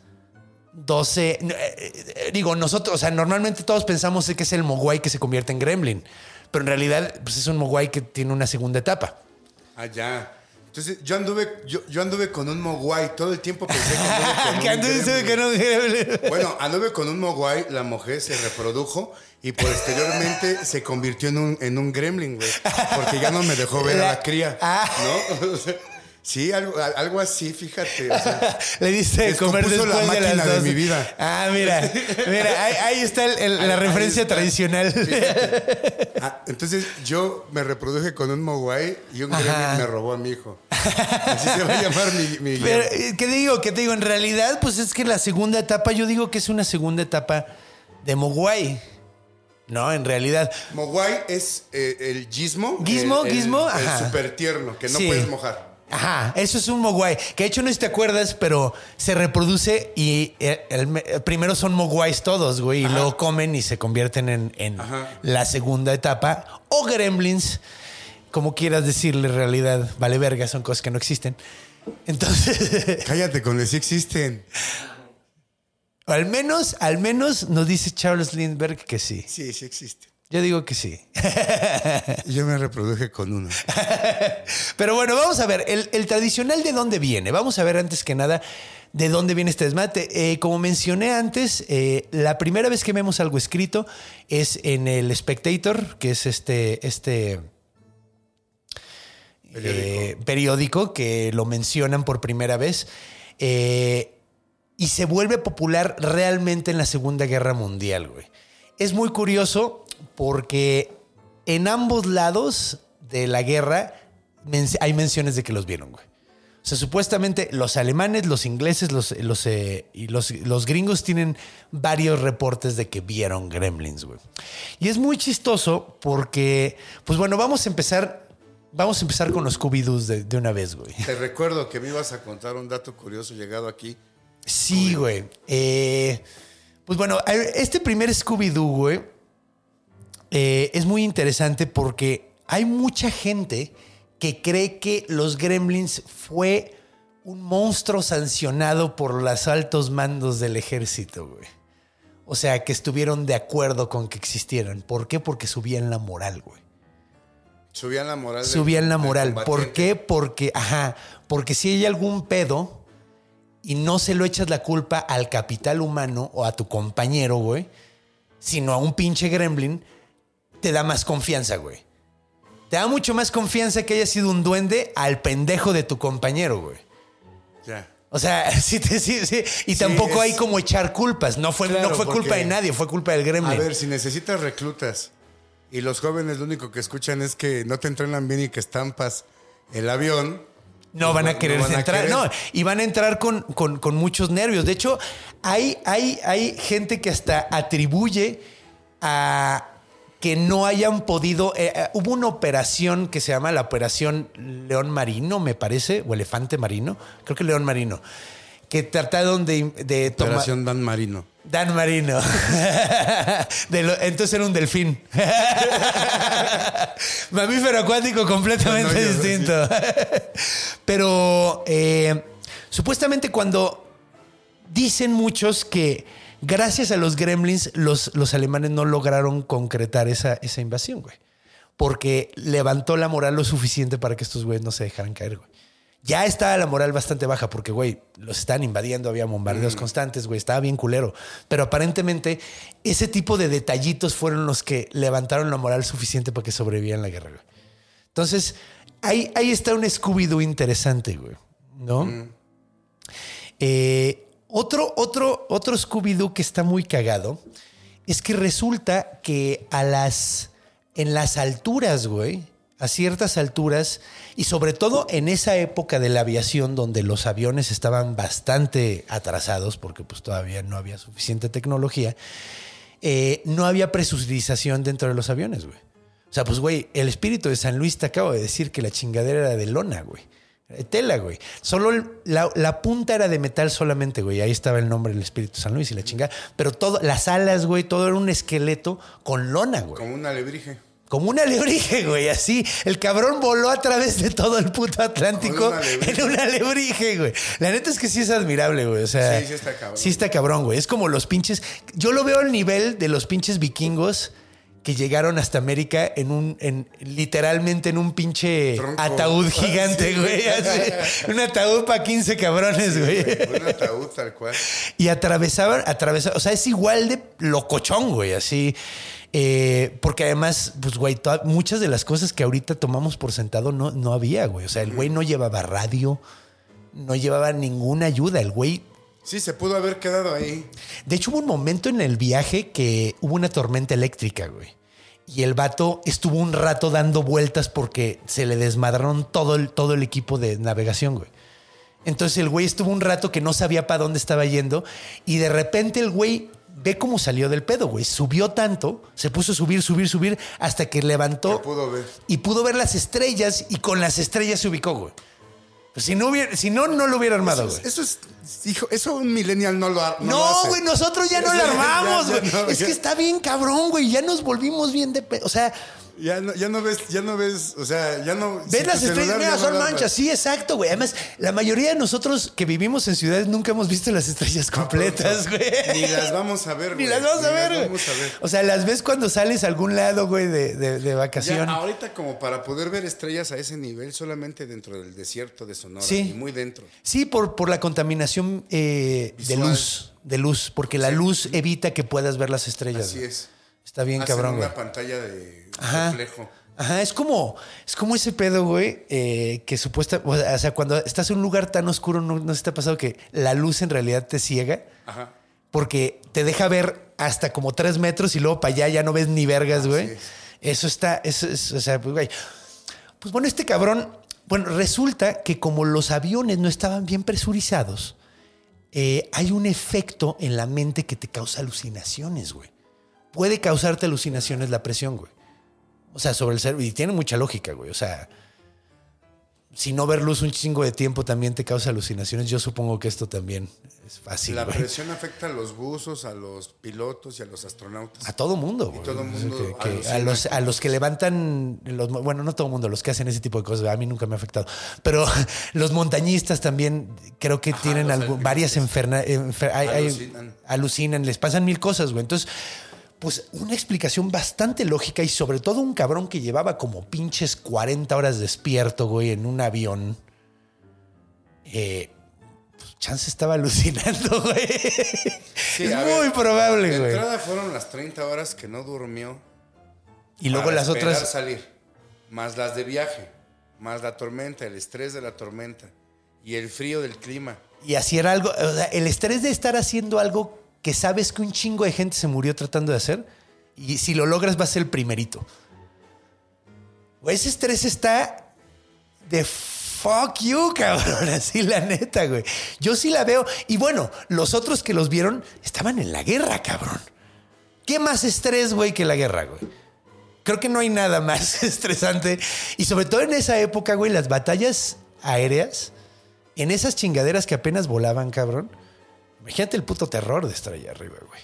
12. eh, eh, digo, nosotros, o sea, normalmente todos pensamos que es el Mogwai que se convierte en gremlin, pero en realidad pues es un Mogwai que tiene una segunda etapa. Ah, ya. Entonces, yo anduve, yo, yo anduve con un mogwai. Todo el tiempo pensé que anduve con un gremlin. Bueno, anduve con un mogwai, la mujer se reprodujo y posteriormente se convirtió en un, en un gremlin, güey. Porque ya no me dejó ver a la cría. Ah. ¿No? Sí, algo, al- algo así, fíjate. o sea, Le diste de comer después la de las máquina de dos. mi vida. Ah, mira, mira, ahí, ahí está el- el- la Ahí- referencia ahí está. tradicional. ah, entonces yo me reproduje con un Mogwai y un gremlin me robó a mi hijo. Así se va a llamar mi, mi Pero, ¿qué digo? ¿Qué te digo? En realidad, pues es que la segunda etapa, yo digo que es una segunda etapa de Mogwai. No, en realidad. Mogwai es eh, el gizmo. Gizmo, el, el- gizmo, El ajá. súper tierno, que no Sí. puedes mojar. Ajá, eso es un mogwai. Que de hecho no sé si te acuerdas, pero se reproduce y el- el- el- primero son mogwais todos, güey, y luego comen y se convierten en, la segunda etapa. O gremlins, como quieras decirle, en realidad, vale verga, son cosas que no existen. Entonces, Cállate con el sí existen. al menos, al menos nos dice Charles Lindbergh que sí. Sí, sí existen. Yo digo que sí. Yo me reproduje con uno. Pero bueno, vamos a ver, el, el tradicional de dónde viene. Vamos a ver antes que nada de dónde viene este desmate. Eh, como mencioné antes, eh, la primera vez que vemos algo escrito es en el Spectator, que es este, este eh, periódico que lo mencionan por primera vez. Eh, y se vuelve popular realmente en la Segunda Guerra Mundial, güey. Es muy curioso porque en ambos lados de la guerra men- hay menciones de que los vieron, güey. O sea, supuestamente los alemanes, los ingleses los, los, eh, y los, los gringos tienen varios reportes de que vieron gremlins, güey. Y es muy chistoso porque, pues bueno, vamos a empezar, vamos a empezar con los Scooby-Doos de, de una vez, güey. Te recuerdo que me ibas a contar un dato curioso llegado aquí. Sí, güey. Eh, pues bueno, este primer Scooby-Doo, güey, eh, es muy interesante porque hay mucha gente que cree que los Gremlins fue un monstruo sancionado por los altos mandos del ejército, güey. O sea, que estuvieron de acuerdo con que existieran. ¿Por qué? Porque subían la moral, güey. Subían la moral. del- Subían la moral. ¿Por qué? Porque, ajá, porque si hay algún pedo y no se lo echas la culpa al capital humano o a tu compañero, güey, sino a un pinche gremlin, te da más confianza, güey. Te da mucho más confianza que haya sido un duende al pendejo de tu compañero, güey. Ya. O sea, sí, sí, sí. Y tampoco es- hay como echar culpas. No fue, Claro, no fue culpa de nadie, fue culpa del gremlin. A ver, si necesitas reclutas y los jóvenes lo único que escuchan es que no te entrenan bien y que estampas el avión. No pues van a no querer a entrar. querer. No, y van a entrar con, con- con muchos nervios. De hecho, hay, hay, hay gente que hasta atribuye a que no hayan podido. eh, eh, hubo una operación que se llama la Operación León Marino, me parece, o Elefante Marino. Creo que León Marino. Que trataron de, de tomar. Operación Dan Marino. Dan Marino. De lo- entonces era un delfín. Mamífero acuático completamente No, no, yo- distinto. Pero eh, supuestamente cuando dicen muchos que gracias a los gremlins los, los alemanes no lograron concretar esa, esa invasión, güey. Porque levantó la moral lo suficiente para que estos güeyes no se dejaran caer, güey. Ya estaba la moral bastante baja porque, güey, los están invadiendo, había bombardeos constantes, güey, estaba bien culero. Pero aparentemente ese tipo de detallitos fueron los que levantaron la moral suficiente para que sobrevivieran la guerra, güey. Entonces, ahí, ahí está un Scooby-Doo interesante, güey, ¿no? Eh, otro, otro, otro Scooby-Doo que está muy cagado es que resulta que a las, en las alturas, güey, a ciertas alturas, y sobre todo en esa época de la aviación donde los aviones estaban bastante atrasados, porque pues todavía no había suficiente tecnología, eh, no había presurización dentro de los aviones, güey. O sea, pues, güey, el espíritu de San Luis te acabo de decir que la chingadera era de lona, güey. De Tela, güey. Solo el- la, la punta era de metal solamente, güey. Ahí estaba el nombre del espíritu San Luis y la chingada. Pero todo, las alas, güey, todo era un esqueleto con lona, güey. Como un alebrije. Como un alebrije, güey, así. El cabrón voló a través de todo el puto Atlántico un en un alebrije, güey. La neta es que sí es admirable, güey. O sea, Sí, sí está cabrón. Sí está cabrón, güey. Es como los pinches. Yo lo veo al nivel de los pinches vikingos que llegaron hasta América en un, en, literalmente en un pinche Tronco. ataúd gigante, Sí. güey. así. Un ataúd para 15 cabrones, güey. Un ataúd tal cual. Y atravesaban, atravesaban, o sea, es igual de locochón, güey, así. Eh, porque además, pues, güey, toda- muchas de las cosas que ahorita tomamos por sentado no, no había, güey. O sea, el güey no llevaba radio, no llevaba ninguna ayuda. El güey Sí, se pudo haber quedado ahí. de hecho, hubo un momento en el viaje que hubo una tormenta eléctrica, güey. Y el vato estuvo un rato dando vueltas porque se le desmadraron todo el, todo el equipo de navegación, güey. Entonces el güey estuvo un rato que no sabía para dónde estaba yendo y de repente el güey ve cómo salió del pedo, güey. Subió tanto, se puso a subir, subir, subir hasta que levantó pudo ver. y pudo ver las estrellas y con las estrellas se ubicó, güey. Pues si no hubiera, si no, no lo hubiera armado, Eso güey. es, eso es- hijo, eso un millennial no lo ha- no lo güey, nosotros ya no ya- armamos, güey. no, es que está bien cabrón, güey. Ya nos volvimos bien de... O sea, Ya no, ya no ves, ya no ves, o sea, ya no. ves las estrellas, mira, ya no son manchas. ves. Sí, exacto, güey. Además, la mayoría de nosotros que vivimos en ciudades nunca hemos visto las estrellas completas, güey. Ni las vamos a ver, Ni güey. las vamos a ver, las güey. vamos a ver. O sea, las ves cuando sales a algún lado, güey, de, de, de Ya, vacación. ahorita como para poder ver estrellas a ese nivel solamente dentro del desierto de Sonora Sí. y muy dentro. Sí, por, por la contaminación eh, de luz, de luz, porque la luz evita que puedas ver las estrellas. Así güey. es. Está bien Hacen cabrón, una güey. pantalla de Ajá. reflejo. Ajá, es como, es como ese pedo, güey, eh, que supuesta, o sea, cuando estás en un lugar tan oscuro, no, no se te ha pasado que la luz en realidad te ciega, Ajá. porque te deja ver hasta como tres metros y luego para allá ya no ves ni vergas, güey. es. Eso está, eso es, o sea, pues, güey. Pues bueno, este cabrón, bueno, resulta que como los aviones no estaban bien presurizados, eh, hay un efecto en la mente que te causa alucinaciones, güey. Puede causarte alucinaciones la presión, güey. O sea, sobre el cerebro. Y tiene mucha lógica, güey. O sea, si no ver luz un chingo de tiempo también te causa alucinaciones, yo supongo que esto también es fácil, la güey. presión afecta a los buzos, a los pilotos y a los astronautas. A todo mundo, güey. todo mundo Que- a, los, a los que levantan, los, bueno, no todo mundo, los que hacen ese tipo de cosas, a mí nunca me ha afectado. Pero los montañistas también creo que Ajá, tienen algo- varias enfermedades. Alucinan. alucinan, les pasan mil cosas, güey. Entonces, pues una explicación bastante lógica y sobre todo un cabrón que llevaba como pinches 40 horas despierto, güey, en un avión. Eh, pues, chance estaba alucinando, güey. Sí, es muy ver, probable, De güey. entrada fueron las 30 horas que no durmió. Y luego para las otras. salir. Más las de viaje. Más la tormenta, el estrés de la tormenta. Y el frío del clima. Y así era algo, o sea, el estrés de estar haciendo algo que sabes que un chingo de gente se murió tratando de hacer. Y si lo logras, va a ser el primerito. Ese estrés está de fuck you, cabrón. Así la neta, güey. Yo sí la veo. Y bueno, los otros que los vieron estaban en la guerra, cabrón. ¿Qué más estrés, güey, que la guerra, güey? Creo que no hay nada más estresante. Y sobre todo en esa época, güey, las batallas aéreas, en esas chingaderas que apenas volaban, cabrón. Imagínate el puto terror de estar allá arriba, güey.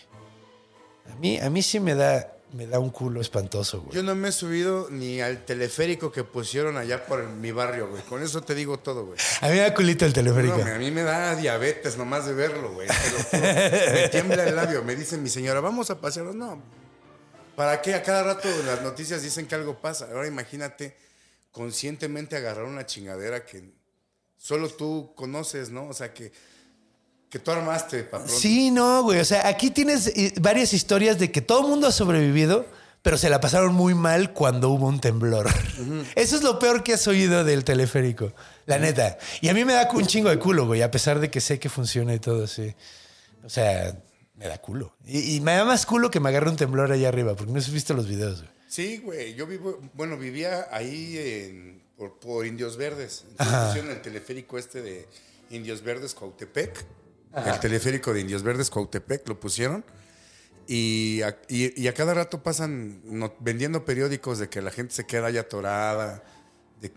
A mí, a mí sí me da, me da un culo espantoso, güey. Yo no me he subido ni al teleférico que pusieron allá por mi barrio, güey. Con eso te digo todo, güey. A mí me da culito el teleférico. No, a mí me da diabetes nomás de verlo, güey. Me tiembla el labio. Me dice mi señora, vamos a pasearnos. No. ¿Para qué? A cada rato las noticias dicen que algo pasa. Ahora imagínate conscientemente agarrar una chingadera que solo tú conoces, ¿no? O sea, que, que tú armaste pronto. Sí, no, güey. O sea, aquí tienes eh, varias historias de que todo el mundo ha sobrevivido, pero se la pasaron muy mal cuando hubo un temblor. Eso es lo peor que has oído del teleférico, la neta. Y a mí me da un chingo de culo, güey, a pesar de que sé que funciona y todo así. O sea, me da culo. Y, y me da más culo que me agarre un temblor allá arriba, porque no has visto los videos, güey. Sí, güey. Yo vivo, bueno, vivía ahí en- por, por Indios Verdes. Entonces pusieron el teleférico este de Indios Verdes Cuautepec. El teleférico de Indios Verdes Cuautepec lo pusieron. Y a, y- y a cada rato pasan no- vendiendo periódicos de que la gente se queda atorada, de,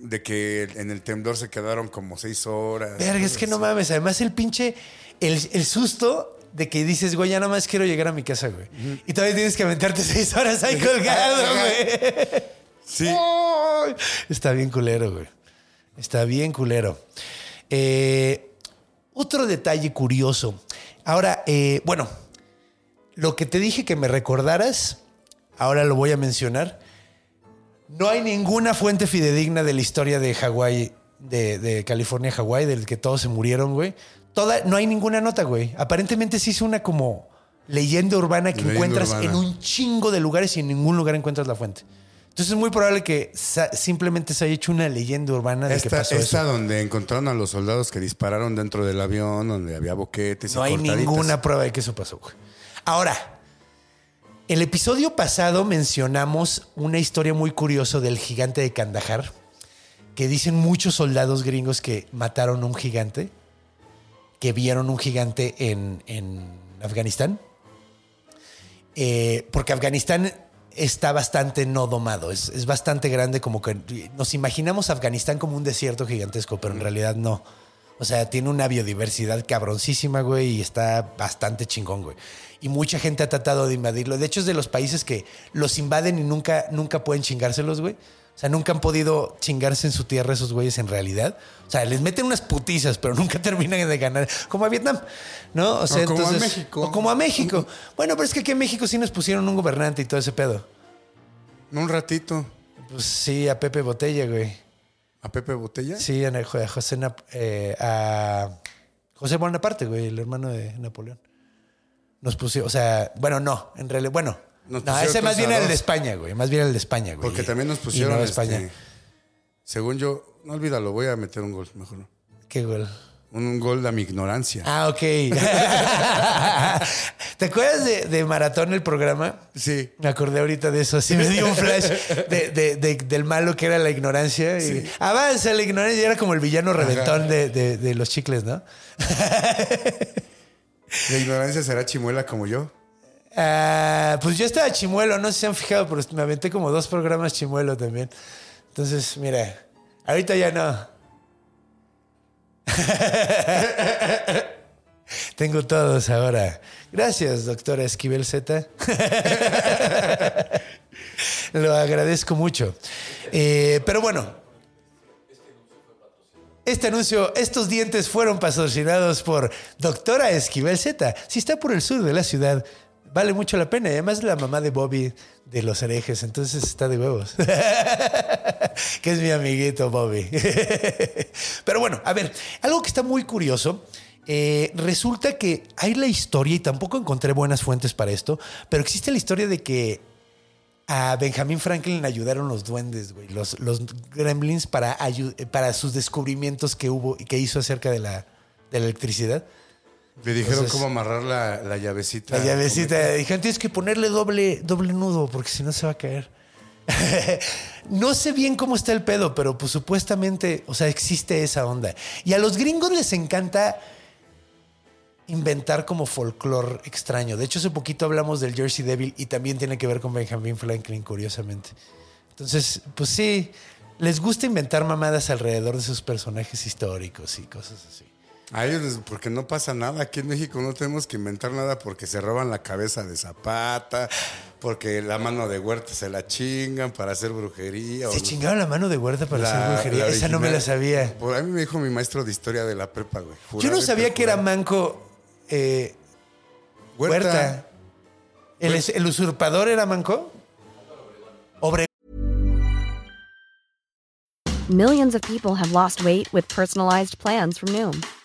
de que en el temblor se quedaron como seis horas. Verga, es que no mames. Además, el pinche, el, el susto de que dices, güey, ya nada más quiero llegar a mi casa, güey. Y todavía tienes que aventarte seis horas ahí colgado, güey. Sí. Está bien culero, güey. Está bien culero. Eh, otro detalle curioso. Ahora, eh, bueno, lo que te dije que me recordaras, ahora lo voy a mencionar. No hay ninguna fuente fidedigna de la historia de Hawái, de, de California, Hawái, del que todos se murieron, güey. Toda, no hay ninguna nota, güey. Aparentemente se hizo una como leyenda urbana que Leyenda encuentras urbana. en un chingo de lugares y en ningún lugar encuentras la fuente. Entonces es muy probable que simplemente se haya hecho una leyenda urbana de que Esta, pasó esta eso. donde encontraron a los soldados que dispararon dentro del avión, donde había boquetes y No hay cortaditas. ninguna prueba de que eso pasó. güey. Ahora, el episodio pasado mencionamos una historia muy curiosa del gigante de Kandahar, que dicen muchos soldados gringos que mataron un gigante, que vieron un gigante en, en Afganistán. Eh, porque Afganistán está bastante no domado, es, es bastante grande, como que nos imaginamos Afganistán como un desierto gigantesco, pero en realidad no. O sea, tiene una biodiversidad cabroncísima, güey, y está bastante chingón, güey. Y mucha gente ha tratado de invadirlo. De hecho, es de los países que los invaden y nunca, nunca pueden chingárselos, güey. O sea, nunca han podido chingarse en su tierra esos güeyes en realidad. O sea, les meten unas putizas, pero nunca terminan de ganar. Como a Vietnam, ¿no? O sea, O como a entonces- México. O como a México. Bueno, pero es que aquí en México sí nos pusieron un gobernante y todo ese pedo. Un ratito. Pues sí, a Pepe Botella, güey. ¿A Pepe Botella? Sí, a, a José, eh, a José Bonaparte, güey, el hermano de Napoleón. Nos pusieron, o sea, bueno, no, en realidad, bueno. Nos no, ese más bien era el de España, güey. Más bien el de España, güey. Porque también nos pusieron no este, España. según yo, no olvídalo, voy a meter un gol, mejor. no. Qué gol. Un, un gol de mi ignorancia. Ah, ok. ¿Te acuerdas de, de Maratón, el programa? Sí. Me acordé ahorita de eso. Sí, me dio un flash de- de- de- del malo que era la ignorancia. Y, Avanza la ignorancia. Y era como el villano reventón de los chicles, ¿no? La ignorancia será chimuela como yo. Ah, pues yo estaba chimuelo, no sé si se han fijado, pero me aventé como dos programas chimuelo también. Entonces, mira, ahorita ya no. Tengo todos ahora. Gracias, doctora Esquivel Z. Lo agradezco mucho. Eh, pero bueno, este anuncio, estos dientes fueron patrocinados por Doctora Esquivel Z. Si está por el sur de la ciudad, vale mucho la pena. Además la mamá de Bobby de los herejes, entonces está de huevos. que es mi amiguito Bobby. Pero bueno, a ver, algo que está muy curioso. eh, resulta que hay la historia, y tampoco encontré buenas fuentes para esto, pero existe la historia de que a Benjamin Franklin ayudaron los duendes, güey, los, los gremlins para, para sus descubrimientos que hubo y que hizo acerca de la, de la electricidad. Le dijeron Entonces- cómo amarrar la, la llavecita. La llavecita. Dijeron, tienes que ponerle doble, doble nudo porque si no se va a caer. no sé bien cómo está el pedo, pero pues supuestamente, o sea, existe esa onda. Y a los gringos les encanta inventar como folclore extraño. De hecho, hace poquito hablamos del Jersey Devil y también tiene que ver con Benjamin Franklin, curiosamente. Entonces, pues sí, les gusta inventar mamadas alrededor de sus personajes históricos y cosas así. A ellos, porque no pasa nada. Aquí en México no tenemos que inventar nada porque se roban la cabeza de Zapata, porque la mano de Huerta se la chingan para hacer brujería. o Se chingaron la mano de huerta para hacer brujería. Esa no me la sabía. Por a mí me dijo mi maestro de historia de la prepa, güey. Yo no sabía que era manco eh, Huerta. Huerta. ¿El, el usurpador era manco? Obre Millions of people have lost weight with personalized plans from Noom,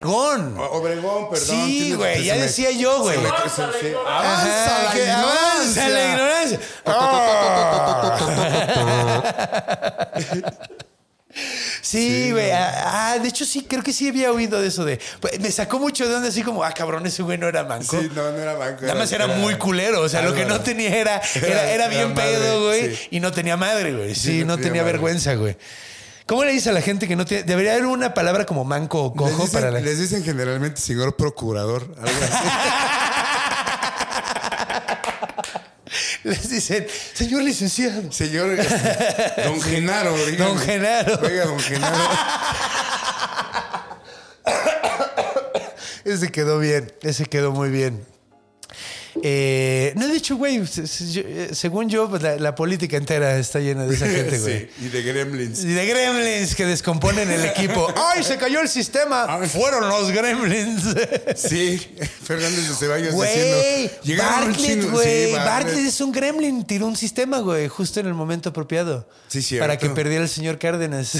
Obregón. Perdón. Sí, güey, ya me- decía yo, güey. Avanza la que avanza la ignorancia. ignorancia. Sí, güey. Ah, ah, de hecho, sí, creo que sí había oído de eso de. pues, me sacó mucho de onda, así como, ah, cabrón, ese güey no era manco. Sí, no, no era banco. Nada más era muy culero. O sea, lo que no tenía era, era, era Era bien madre, pedo, güey. sí. Y no tenía madre, güey. Sí, Sí, no, no tenía, vergüenza, güey. ¿Cómo le dice a la gente que no tiene. Debería haber una palabra como manco o cojo dicen, para la. les dicen generalmente señor procurador, algo así. Les dicen, señor licenciado. Señor este, Don Genaro. díganme. Don Genaro. Oiga, Don Genaro. Ese quedó bien, ese quedó muy bien. Eh, no, de hecho, güey, eh, según yo, pues, la, la política entera está llena de esa gente, güey. Sí, y de gremlins. Y de gremlins que descomponen el equipo. ¡Ay, se cayó el sistema! Fueron los gremlins. Sí, Fernández de Ceballos Güey, diciendo. "Llegaron un Bartlett, chingo". güey. Sí, Bartlett es un gremlin. Tiró un sistema, güey, justo en el momento apropiado. Sí, cierto. Para que perdiera el señor Cárdenas. Sí,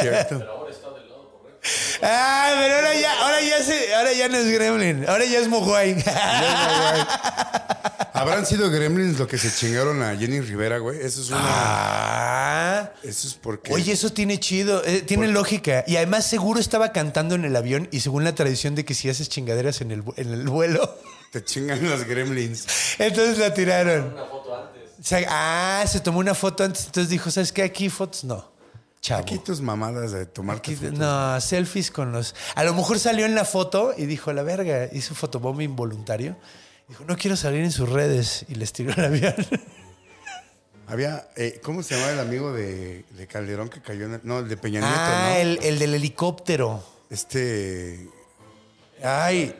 cierto. Ah, pero ahora ya, ahora ya se, ahora ya no es gremlin. Ahora ya es Moguay. ¿Habrán sido gremlins lo que se chingaron a Jenny Rivera, güey? Eso es una. ah. Eso es porque. Oye, eso tiene chido, eh, tiene lógica. Y además seguro estaba cantando en el avión y según la tradición de que si haces chingaderas en el, en el vuelo, Te chingan los gremlins. entonces la tiraron. Una foto antes. ah, se tomó una foto antes, entonces dijo, ¿sabes qué? Aquí fotos no. Chavo. Aquí tus mamadas de fotos. no, selfies con los... A lo mejor salió en la foto y dijo, la verga, hizo fotobomba involuntario. Dijo, no quiero salir en sus redes. Y les tiró el avión. Había. eh, ¿Cómo se llamaba el amigo de, de Calderón que cayó en el. No, el de Peña Nieto, ah, ¿no? el, el del helicóptero. Este. Ay.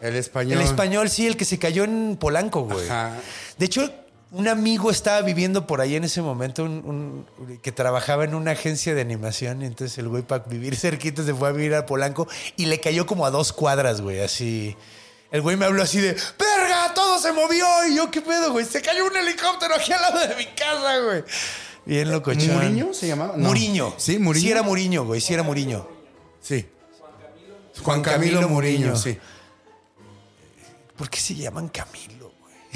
El español. El español, sí, el que se cayó en Polanco, güey. Ajá. De hecho, un amigo estaba viviendo por ahí en ese momento, un, un- que trabajaba en una agencia de animación, y entonces el güey para vivir cerquita se fue a vivir a Polanco y le cayó como a dos cuadras, güey, así. El güey me habló así de, ¡verga! Todo se movió. Y yo, ¿qué pedo, güey? Se cayó un helicóptero aquí al lado de mi casa, güey. Bien locochón. ¿Muriño se llamaba? No. Muriño. Sí, Muriño. Sí era Muriño, güey. Sí era Muriño. Sí. Juan Camilo Muriño. sí. ¿Por qué se llaman Camilo?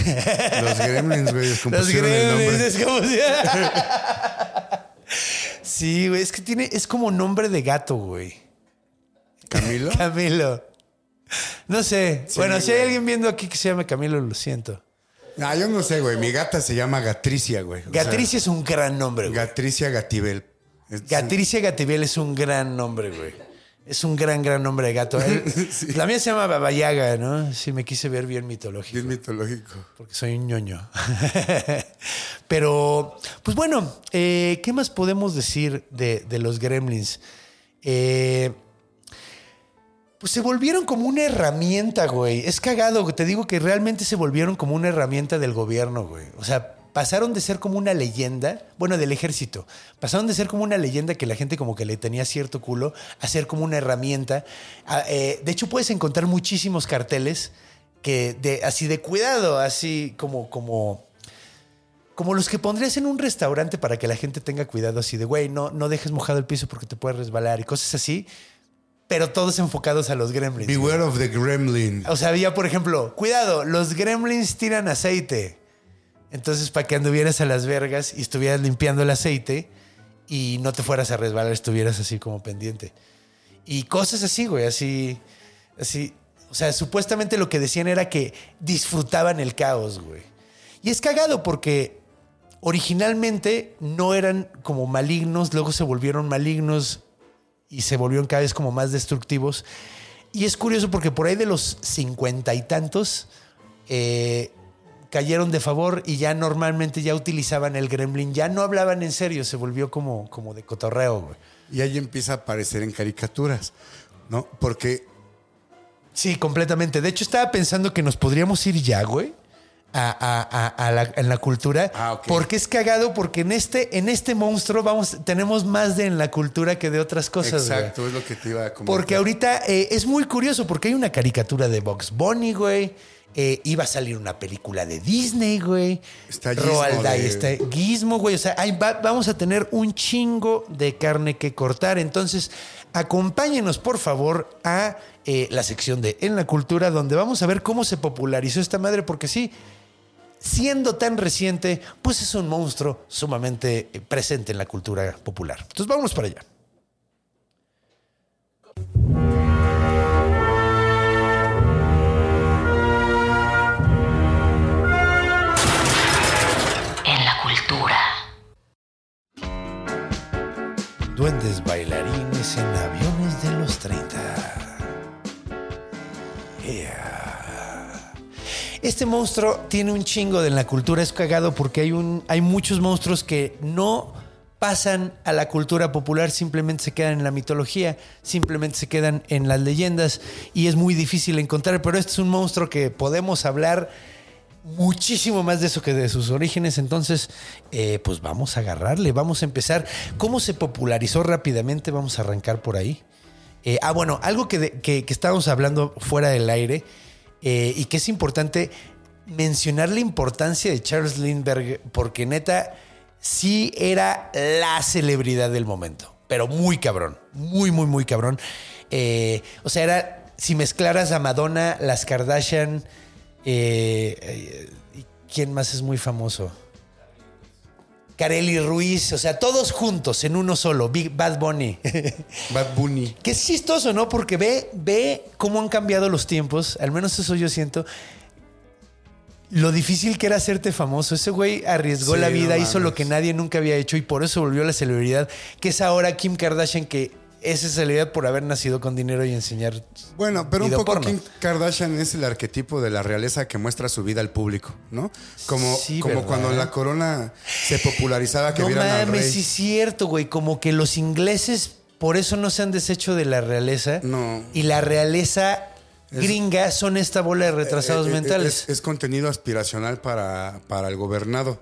Los gremlins, güey, Los gremlins, es como. Sí, güey, es que tiene, es como nombre de gato, güey. ¿Camilo? Camilo. No sé. Sí, bueno, si hay alguien viendo aquí que se llama Camilo, lo siento. Ah, yo no sé, güey. Mi gata se llama Gatricia, güey. O sea, Gatricia es un gran nombre, güey. Gatricia Gatibel. Gatricia Gativiel es un gran nombre, güey. Es un gran, gran nombre de gato. La mía se llama Babayaga, ¿no? Sí, me quise ver bien mitológico. Es mitológico. porque soy un ñoño. Pero, pues bueno, eh, ¿qué más podemos decir de, de los gremlins? Eh, pues se volvieron como una herramienta, güey. Es cagado, te digo que realmente se volvieron como una herramienta del gobierno, güey. O sea, pasaron de ser como una leyenda, bueno, del ejército, pasaron de ser como una leyenda que la gente como que le tenía cierto culo, a ser como una herramienta. Ah, eh, de hecho, puedes encontrar muchísimos carteles que de así de cuidado, así como como como los que pondrías en un restaurante para que la gente tenga cuidado así de, güey, no no dejes mojado el piso porque te puedes resbalar y cosas así, pero todos enfocados a los gremlins. Beware of the gremlin. O sea, había, por ejemplo, cuidado, los gremlins tiran aceite. Entonces, para que anduvieras a las vergas y estuvieras limpiando el aceite y no te fueras a resbalar, estuvieras así como pendiente. Y cosas así, güey, así, así. O sea, supuestamente lo que decían era que disfrutaban el caos, güey. Y es cagado porque originalmente no eran como malignos, luego se volvieron malignos y se volvieron cada vez como más destructivos. Y es curioso porque por ahí de los cincuenta y tantos eh, cayeron de favor y ya normalmente ya utilizaban el gremlin, ya no hablaban en serio, se volvió como, como de cotorreo, güey. Y ahí empieza a aparecer en caricaturas, ¿no? Porque Sí, completamente. De hecho, estaba pensando que nos podríamos ir ya, güey. A, a- a- la, en la cultura. Ah, ok. Porque es cagado, porque en este, en este monstruo vamos, tenemos más de en la cultura que de otras cosas. güey. Exacto, es lo que te iba a comentar. Porque ahorita eh, es muy curioso porque hay una caricatura de Box Bunny, güey. Eh, iba a salir una película de Disney, güey. Está Roald Dahl, está Gizmo, güey. O sea, ahí va- vamos a tener un chingo de carne que cortar. Entonces, acompáñenos, por favor, a eh, la sección de En la Cultura, donde vamos a ver cómo se popularizó esta madre, porque sí, siendo tan reciente, pues es un monstruo sumamente eh, presente en la cultura popular. Entonces, vámonos para allá. Duendes bailarines en aviones de los 30. Yeah. Este monstruo tiene un chingo de en la cultura, es cagado porque hay, un, hay muchos monstruos que no pasan a la cultura popular, simplemente se quedan en la mitología, simplemente se quedan en las leyendas y es muy difícil encontrar, pero este es un monstruo que podemos hablar muchísimo más de eso que de sus orígenes, entonces eh, pues vamos a agarrarle, vamos a empezar. ¿Cómo se popularizó rápidamente? Vamos a arrancar por ahí. Eh, ah, bueno, algo que, que- estábamos hablando fuera del aire eh, y que es importante mencionar la importancia de Charles Lindbergh, porque neta, sí era la celebridad del momento, pero muy cabrón, muy, muy, muy cabrón. O sea, era, si mezclaras a Madonna, las Kardashian, eh, eh, ¿y ¿quién más es muy famoso? Carelli Ruiz, o sea, todos juntos en uno solo, Big Bad Bunny. Bad Bunny. Que es chistoso, ¿no? Porque ve, ve cómo han cambiado los tiempos, al menos eso yo siento. Lo difícil que era hacerte famoso. Ese güey arriesgó Sí, la vida, no hizo lo que nadie nunca había hecho y por eso volvió a la celebridad, que es ahora Kim Kardashian, que es esa celebridad por haber nacido con dinero y enseñar. Bueno, pero un poco porno. Kim Kardashian es el arquetipo de la realeza que muestra su vida al público, ¿no? Como, Sí, como ¿verdad? cuando la corona se popularizaba que no vieran al mames, rey. sí es cierto, güey. Como que los ingleses por eso no se han deshecho de la realeza. No. Y la realeza gringa son esta bola de retrasados Eh, eh, mentales. Es, es contenido aspiracional para, para el gobernado.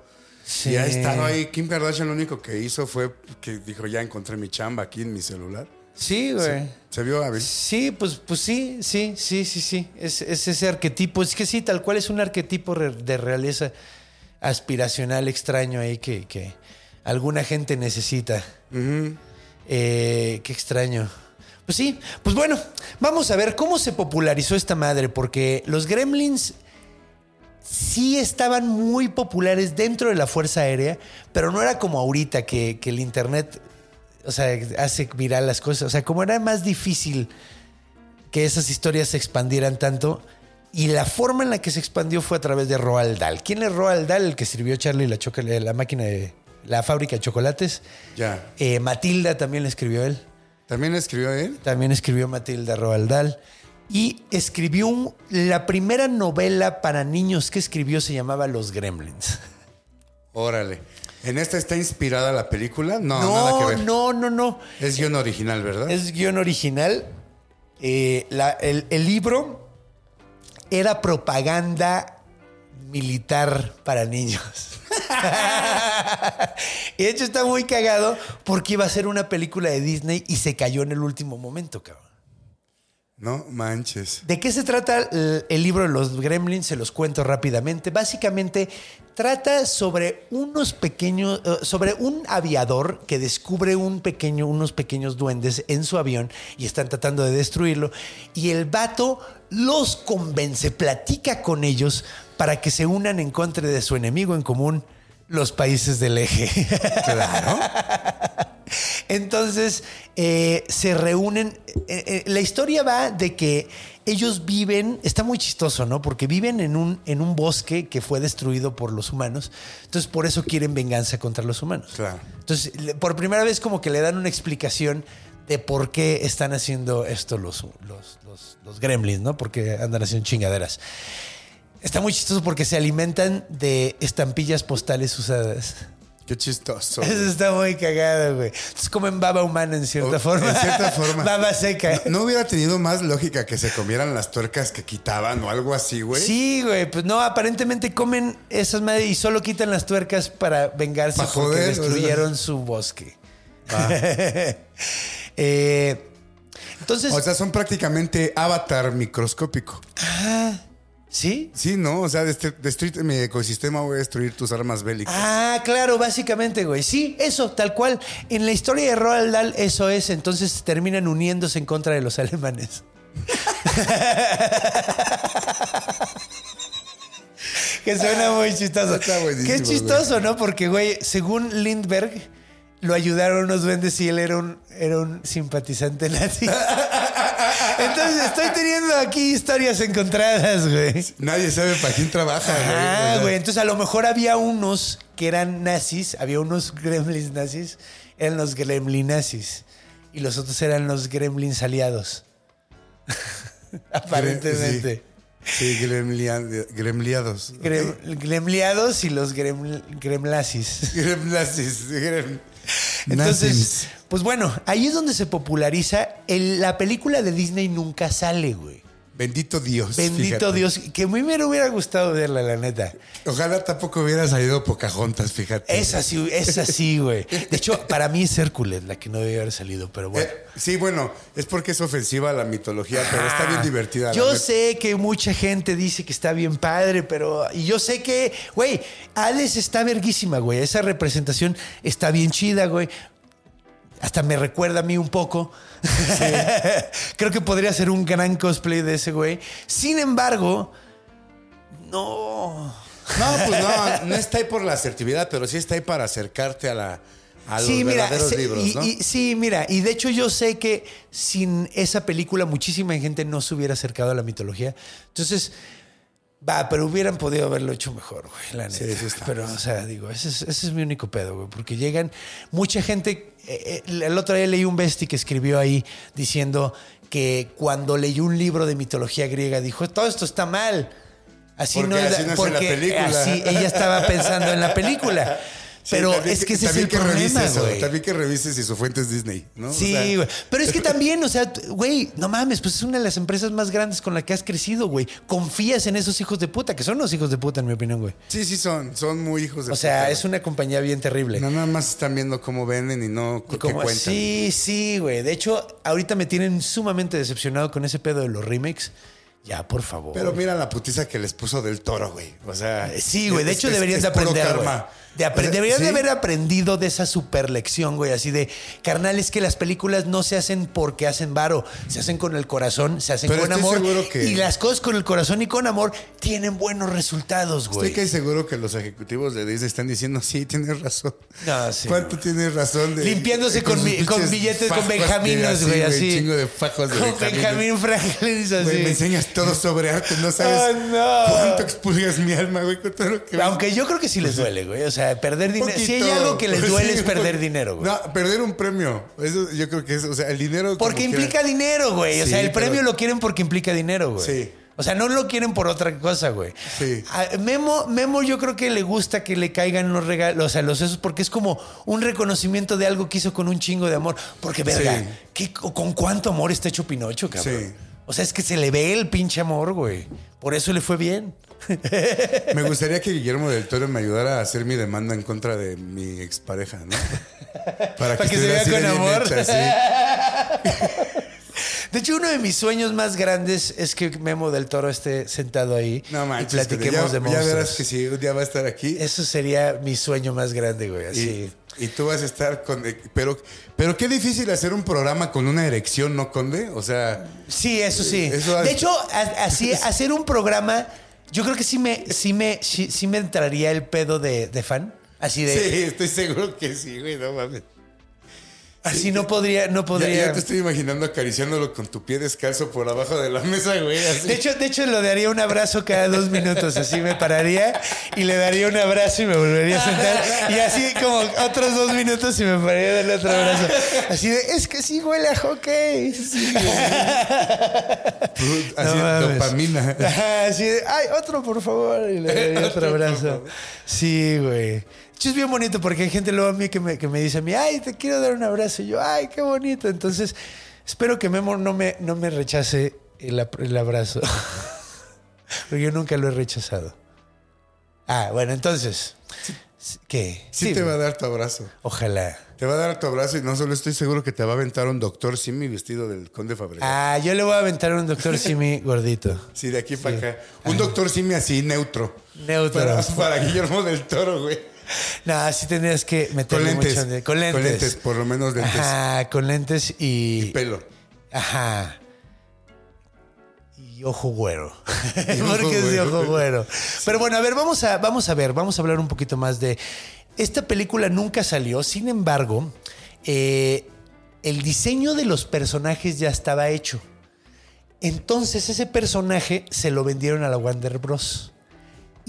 Sí. Y ha estado ahí. Kim Kardashian lo único que hizo fue que dijo, ya encontré mi chamba aquí en mi celular. Sí, güey. Se vio hábil. Sí, pues, pues sí, sí, sí, sí, sí. Es, es ese arquetipo. Es que sí, tal cual es un arquetipo de realeza aspiracional extraño ahí que, que alguna gente necesita. Eh, qué extraño. Pues sí, pues bueno, vamos a ver cómo se popularizó esta madre, porque los gremlins sí estaban muy populares dentro de la Fuerza Aérea, pero no era como ahorita que, que el Internet, o sea, hace viral las cosas. O sea, como era más difícil que esas historias se expandieran tanto. Y la forma en la que se expandió fue a través de Roald Dahl. ¿Quién es Roald Dahl? El que sirvió Charlie la, choca- la máquina de la fábrica de chocolates. Ya. Eh, Matilda también le escribió él. ¿También escribió él? También escribió Matilda Roald Dahl. Y escribió un- la primera novela para niños que escribió se llamaba Los Gremlins. Órale. ¿En esta está inspirada la película? No, nada que No, ver. no, no, no. Es guion original, ¿verdad? Es guion original. Eh, la- el, el libro era propaganda militar para niños. y de hecho está muy cagado porque iba a ser una película de Disney y se cayó en el último momento, cabrón. No manches. ¿De qué se trata el, libro de los gremlins? Se los cuento rápidamente. Básicamente trata sobre unos pequeños, eh, sobre un aviador que descubre un pequeño, unos pequeños duendes en su avión y están tratando de destruirlo. Y el vato los convence, platica con ellos para que se unan en contra de su enemigo en común, los países del eje. Claro. Entonces eh, se reúnen. eh, eh, la historia va de que ellos viven, está muy chistoso, ¿no? Porque viven en un, en un bosque que fue destruido por los humanos. Entonces por eso quieren venganza contra los humanos. Claro. Entonces por primera vez como que le dan una explicación de por qué están haciendo esto los, los, los, los gremlins, ¿no? Porque andan haciendo chingaderas. Está muy chistoso porque se alimentan de estampillas postales usadas. Qué chistoso. Eso está muy cagado, güey. Entonces comen baba humana en cierta O- forma. en cierta forma. baba seca. ¿No hubiera tenido más lógica que se comieran las tuercas que quitaban o algo así, güey? Sí, güey. Pues no, aparentemente comen esas madres y solo quitan las tuercas para vengarse porque joder, o sea. destruyeron su bosque. Eh, entonces, O sea, son prácticamente avatar microscópico. ¿Sí? Sí, ¿no? O sea, destru- destruir mi ecosistema, voy a destruir tus armas bélicas. Ah, claro, básicamente, güey. Sí, eso, tal cual. En la historia de Roald Dahl, eso es. Entonces terminan uniéndose en contra de los alemanes. que suena muy chistoso. Está Qué chistoso, ¿no? Porque, güey, según Lindbergh, lo ayudaron unos duendes y él era un, era un simpatizante nazi. Entonces estoy teniendo aquí historias encontradas, güey. Nadie sabe para quién trabaja, güey. Ah, güey. Entonces a lo mejor había unos que eran nazis, había unos gremlins nazis, eran los gremlinazis. Y los otros eran los gremlins aliados. Aparentemente. Sí, gremlia- gremliados. Grem- gremliados y los grem- gremlazis. Gremlazis. grem- Entonces, pues bueno, ahí es donde se populariza. El- la película de Disney nunca sale, güey. Bendito Dios. Bendito fíjate. Dios, que a mí me hubiera gustado verla, la neta. Ojalá tampoco hubiera salido Pocahontas, fíjate. Es así, es así, güey. De hecho, para mí es Hércules la que no debe haber salido, pero bueno. Eh, sí, bueno, es porque es ofensiva a la mitología, pero está bien Ah, divertida. Yo neta. sé que mucha gente dice que está bien padre, pero. Y yo sé que, güey, Alex está verguísima, güey. Esa representación está bien chida, güey. Hasta me recuerda a mí un poco. Creo que podría ser un gran cosplay de ese güey. Sin embargo, no. No, pues no, no está ahí por la asertividad, pero sí está ahí para acercarte a la a los verdaderos se- libros, y- ¿no? y- sí, mira, y de hecho yo sé que sin esa película muchísima gente no se hubiera acercado a la mitología. Entonces, va, pero hubieran podido haberlo hecho mejor, güey, la neta. Sí, pero, o sea, digo, ese es, ese es mi único pedo, güey, porque llegan mucha gente. Eh, eh, el otro día leí un bestie que escribió ahí diciendo que cuando leyó un libro de mitología griega dijo, todo esto está mal. Así Porque no es así no es en la película. así ella estaba pensando en la película. Pero es que ese es el que problema, revises eso, güey. También que revises si su fuente es Disney, ¿no? O Sí, sea, güey. Pero es que también, o sea, güey, no mames, pues es una de las empresas más grandes con la que has crecido, güey. Confías en esos hijos de puta, que son los hijos de puta, en mi opinión, güey. Sí, sí son, son muy hijos de O sea, puta, es una compañía bien terrible. No, nada más están viendo cómo venden y no Y qué cuentan. sí, sí, güey. De hecho, ahorita me tienen sumamente decepcionado con ese pedo de los remakes. Ya, por favor. Pero mira la putiza que les puso del toro, güey. O sea. Sí, güey. De hecho, es- deberían es de puro aprender, güey. De deberían de haber aprendido de esa super lección, güey. Así de, carnal, es que las películas no se hacen porque hacen varo. Se hacen con el corazón, se hacen Pero con amor. que- Y las cosas con el corazón y con amor tienen buenos resultados, güey. Estoy que seguro que los ejecutivos de Disney están diciendo, sí, tienes razón. No, sí, ¿Cuánto tienes razón? De, Limpiándose con, billetes, con benjaminos, güey, así. chingo de fajos de Con. Benjamín Franklin, así. Güey, me enseñas todo sobre arte, no sabes Oh, no. cuánto expulgas mi alma, güey, con todo lo que ves. Aunque yo creo que sí les duele, güey. O sea, perder dinero. Si hay algo que les duele sí, es perder dinero, güey. No, perder un premio. Eso yo creo que es, o sea, el dinero. Porque quiera- implica dinero, güey. O Sí, sea, el pero- premio lo quieren porque implica dinero, güey. Sí. O sea, no lo quieren por otra cosa, güey. Sí. A Memo, Memo yo creo que le gusta que le caigan los regalos, o sea, los esos, porque es como un reconocimiento de algo que hizo con un chingo de amor. Porque, verga, Sí. ¿qué- ¿con cuánto amor está hecho Pinocho, cabrón? Sí. O sea, es que se le ve el pinche amor, güey. Por eso le fue bien. Me gustaría que Guillermo del Toro me ayudara a hacer mi demanda en contra de mi expareja, ¿no? Para Para que se vea con amor. sí. De hecho, uno de mis sueños más grandes es que Memo del Toro esté sentado ahí No y manches. platiquemos ya, de monstruos. Ya verás que sí, un día va a estar aquí. Eso sería mi sueño más grande, güey. Así. Y, y tú vas a estar con. Pero, pero qué difícil hacer un programa con una erección, ¿no, Conde? O sea. Sí, eso sí. Eso- de hecho, así, hacer un programa, yo creo que sí me, sí me, sí, sí me entraría el pedo de, de fan. Así de. Sí, estoy seguro que sí, güey, no mames. Así no podría, no podría. ya te estoy imaginando acariciándolo con tu pie descalzo por abajo de la mesa, güey. así. De hecho, de hecho, lo daría un abrazo cada dos minutos. Así me pararía y le daría un abrazo y me volvería a sentar. Y así como otros dos minutos y me pararía a darle otro abrazo. Así de, es que sí huele a hockey. Sí. así, No dopamina. Así de, ay, otro por favor. Y le daría otro abrazo. Sí, güey. Es bien bonito porque hay gente luego a mí que me, que me dice a mí, ay, te quiero dar un abrazo. Y yo, ay, qué bonito. Entonces, espero que Memo no me, no me rechace el, abrazo. porque yo nunca lo he rechazado. Ah, bueno, entonces. ¿Qué? Sí, te va a dar tu abrazo. Ojalá. Te va a dar tu abrazo y no solo estoy seguro que te va a aventar un doctor Simi vestido del Conde Fabregat. Ah, yo le voy a aventar un doctor Simi gordito. Sí, de aquí para acá. Un doctor Simi así, neutro. Neutro. Para, para Guillermo del Toro, güey. No, así tendrías que Con meterle lentes. mucho de- Con lentes. por lo menos lentes. Ajá, con lentes y. Pelo. Ajá. Y ojo güero. Y ojo Porque es de ojo güero. Pero bueno, a ver, vamos a, vamos a ver, vamos a hablar un poquito más de. Esta película nunca salió, sin embargo, eh, el diseño de los personajes ya estaba hecho. Entonces, ese personaje se lo vendieron a la Warner Bros.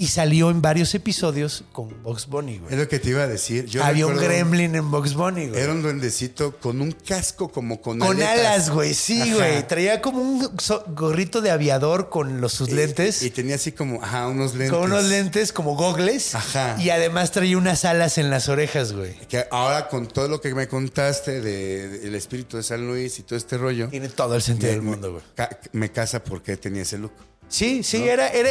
Y salió en varios episodios con Box Bunny, Es güey. lo que te iba a decir. Yo Había un gremlin en Box Bunny, güey. Era un duendecito con un casco como con, Con aletas. alas, güey, sí, Ajá. güey. Traía como un gorrito de aviador con los, sus Y- lentes. Y, tenía así como, ajá, unos lentes. con unos lentes como gogles. Ajá. Y además traía unas alas en las orejas, güey. Que ahora con todo lo que me contaste del el espíritu de San Luis y todo este rollo. Tiene todo el sentido me- del mundo, güey. ca- Me casa porque tenía ese look. Sí, sí, era, era.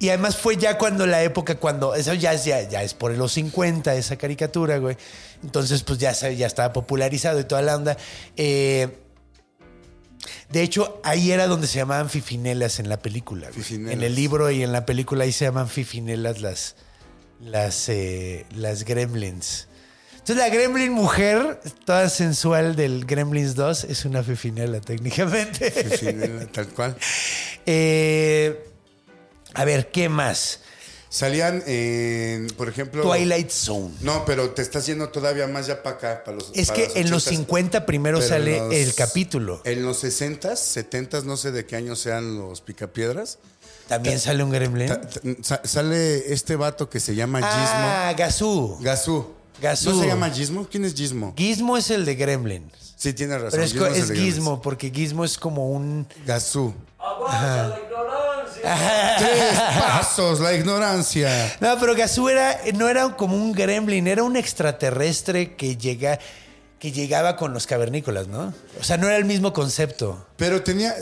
Y además fue ya cuando la época, cuando. Eso ya, es- ya, ya es por los 50, esa caricatura, güey. Entonces, pues ya, ya estaba popularizado y toda la onda. Eh, de hecho, ahí era donde se llamaban fifinelas en la película. Fifinelas. En el libro y en la película ahí se llaman fifinelas las, las, eh, las gremlins. Entonces, la gremlin mujer, toda sensual del Gremlins 2, es una fifinela técnicamente. Fifinela, tal cual. Eh, a ver, ¿qué más? Salían en, por ejemplo. Twilight Zone. No, pero te estás yendo todavía más ya para acá, para los. Es para que en los 80s. 50 primero sale los- el capítulo. En los 60s, 70s, no sé de qué año sean los picapiedras. También sale un gremlin. ta- ta- sa- sale este vato que se llama Ah. Gizmo. Gazú. Gazú. ¿No se llama Gizmo? ¿Quién es Gizmo? Gizmo es el de Gremlin. Sí, tiene razón. Pero es, Gizmo es Gizmo, porque Gizmo es como un. Gazú. Tres pasos, la ignorancia. No, pero Gazoo era, no era como un gremlin, era un extraterrestre que llega. Que llegaba con los cavernícolas, ¿no? O sea, no era el mismo concepto. Pero tenía.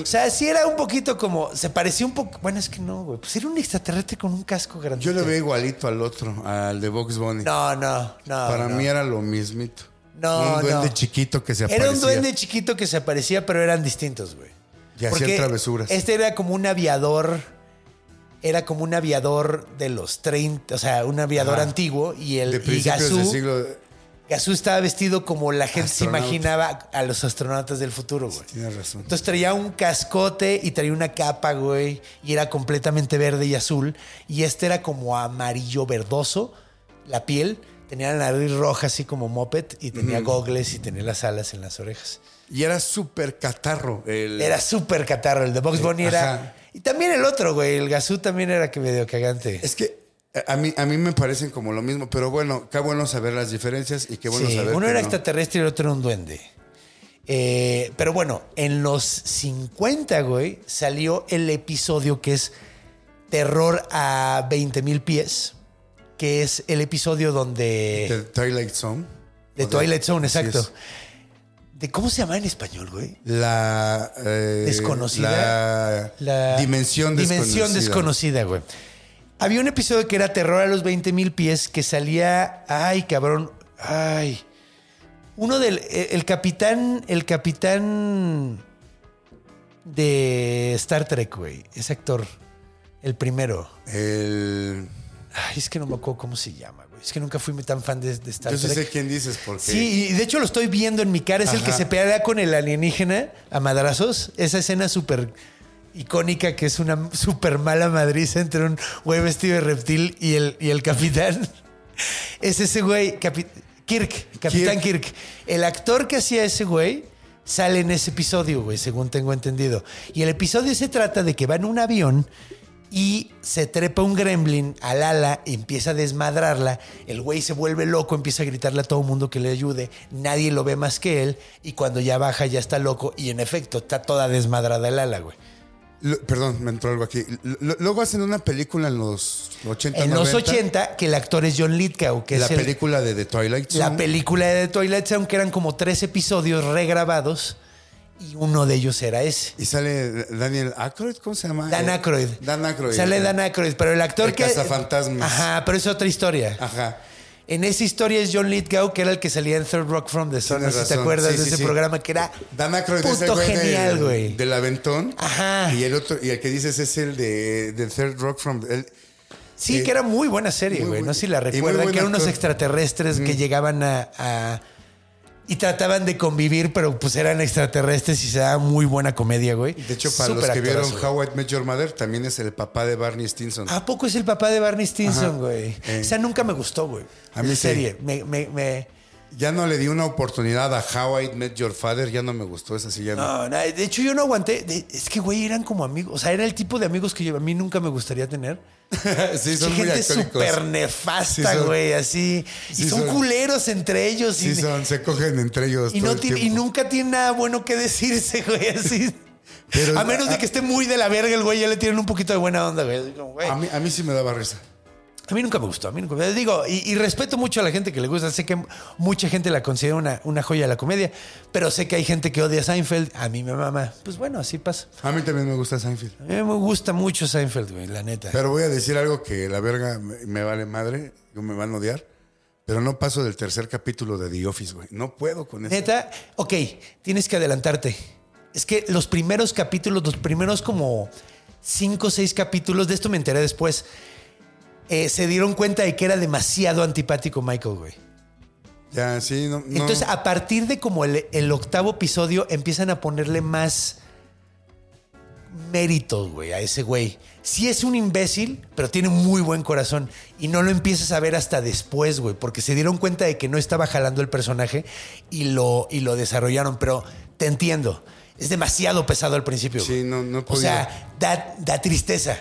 O sea, sí era un poquito como. Se parecía un poco. Bueno, es que no, güey. Pues era un extraterrestre con un casco grande. Yo le veo igualito al otro, al de Box Bunny. No, no, no. Para no. mí era lo mismito. No, Un duende no. chiquito que se aparecía. Era un duende chiquito que se aparecía, pero eran distintos, güey. Y hacían travesuras. Este era como un aviador. Era como un aviador de los 30, o sea, un aviador Ajá. antiguo. Y el De y del siglo. Gazoo estaba vestido como la gente se imaginaba a los astronautas del futuro, güey. Tienes razón. Entonces traía un cascote y traía una capa, güey, y era completamente verde y azul. Y este era como amarillo verdoso, la piel. Tenía la nariz roja, así como moped, y tenía gogles y tenía las alas en las orejas. Y era súper catarro. El... Era súper catarro. El de Box Bunny era. Y también el otro, güey. El Gazú también era que medio cagante. Es que a mí, a mí me parecen como lo mismo, pero bueno, qué bueno saber las diferencias y qué bueno Sí, saber uno que era no. extraterrestre y el otro era un duende. Eh, pero bueno, en los 50, güey, salió el episodio que es Terror a 20 mil pies, que es el episodio donde... The Twilight Zone. De Twilight Zone, exacto. De, ¿Cómo se llama en español, güey? La eh, Desconocida. La, dimensión desconocida. Dimensión desconocida, güey. Había un episodio que era Terror a los 20 mil pies que salía. Ay, cabrón. Ay. Uno del. El, el capitán. El capitán. De Star Trek, güey. Ese actor. El primero. El... Ay, es que no me acuerdo cómo se llama, güey. Es que nunca fui tan fan de, de Star Yo sí Trek. sé quién dices porque Sí, y de hecho lo estoy viendo en mi cara. Es el que se pelea con el alienígena a madrazos. Esa escena súper icónica que es una súper mala madriza entre un güey vestido de reptil y el, y el capitán. Es ese güey, capi- Kirk, Capitán Kirk. El actor que hacía ese güey sale en ese episodio, güey, según tengo entendido. Y el episodio se trata de que va en un avión y se trepa un gremlin al ala y empieza a desmadrarla. El güey se vuelve loco, empieza a gritarle a todo mundo que le ayude. Nadie lo ve más que él. Y cuando ya baja, ya está loco. Y en efecto, está toda desmadrada el ala, güey. Lo- perdón, me entró algo aquí. Lo- luego hacen una película en los 80, En los 90, 80, que el actor es John Lithgow, que La es el- película de The Twilight Zone. la película de The Twilight Zone, que eran como tres episodios regrabados. Y uno de ellos era ese. Y sale Daniel Aykroyd, ¿cómo se llama? Dan Eh, Aykroyd. Dan Aykroyd. Sale Dan Aykroyd, pero el actor El que... cazafantasmas. Ajá, pero es otra historia. Ajá. En esa historia es John Lithgow, que era el que salía en Third Rock from the Sun. No Tienes sé si te acuerdas Sí, de sí, ese sí. programa que era Dan Aykroyd es el puto güey genial, del, güey. del aventón. Ajá. Y el otro, y el que dices es el de, de Third Rock from... el- Sí, Eh, que era muy buena serie, güey. No sé si la recuerdan, que eran unos extraterrestres que llegaban a, a- Y trataban de convivir, pero pues eran extraterrestres y se daba muy buena comedia, güey. de hecho, para Súper los que vieron actorazo. How I Met Your Mother, también es el papá de Barney Stinson. ¿A poco es el papá de Barney Stinson, Ajá. güey? Eh. O sea, nunca me gustó, güey. A mí sí. serie. Me, me, me- Ya no le di una oportunidad a How I Met Your Father, ya no me gustó esa sí ya no. De hecho yo no aguanté. De- es que, güey, eran como amigos. O sea, era el tipo de amigos que yo- a mí nunca me gustaría tener. sí, son muy gente súper nefasta, güey, así. y son, son. culeros entre ellos. Sí, y, son, se cogen entre ellos. y todo no el tiene- y tiempo. nunca tiene nada bueno que decirse, güey, así. Pero- a menos de que esté muy de la verga el güey, ya le tienen un poquito de buena onda, güey. A mí, a mí sí me daba risa. A mí nunca me gustó, a mí nunca me Digo, y, y respeto mucho a la gente que le gusta. Sé que mucha gente la considera una, una joya de la comedia, pero sé que hay gente que odia a Seinfeld. A mí me mama. Pues bueno, así pasa. A mí también me gusta Seinfeld. A mí me gusta mucho Seinfeld, güey, la neta. Pero voy a decir algo que la verga me, me vale madre, me van a odiar. Pero no paso del tercer capítulo de The Office, güey. No puedo con eso. Neta, ok, tienes que adelantarte. Es que los primeros capítulos, los primeros como cinco o seis capítulos, de esto me enteré después, eh, se dieron cuenta de que era demasiado antipático Michael, güey. Ya, sí, no. no. Entonces, a partir de como el, el octavo episodio, empiezan a ponerle más méritos, güey, a ese güey. Sí es un imbécil, pero tiene muy buen corazón. Y no lo empiezas a ver hasta después, güey, porque se dieron cuenta de que no estaba jalando el personaje y lo, y lo desarrollaron. Pero te entiendo, es demasiado pesado al principio. Sí, güey. no- no he O sea, da, da tristeza.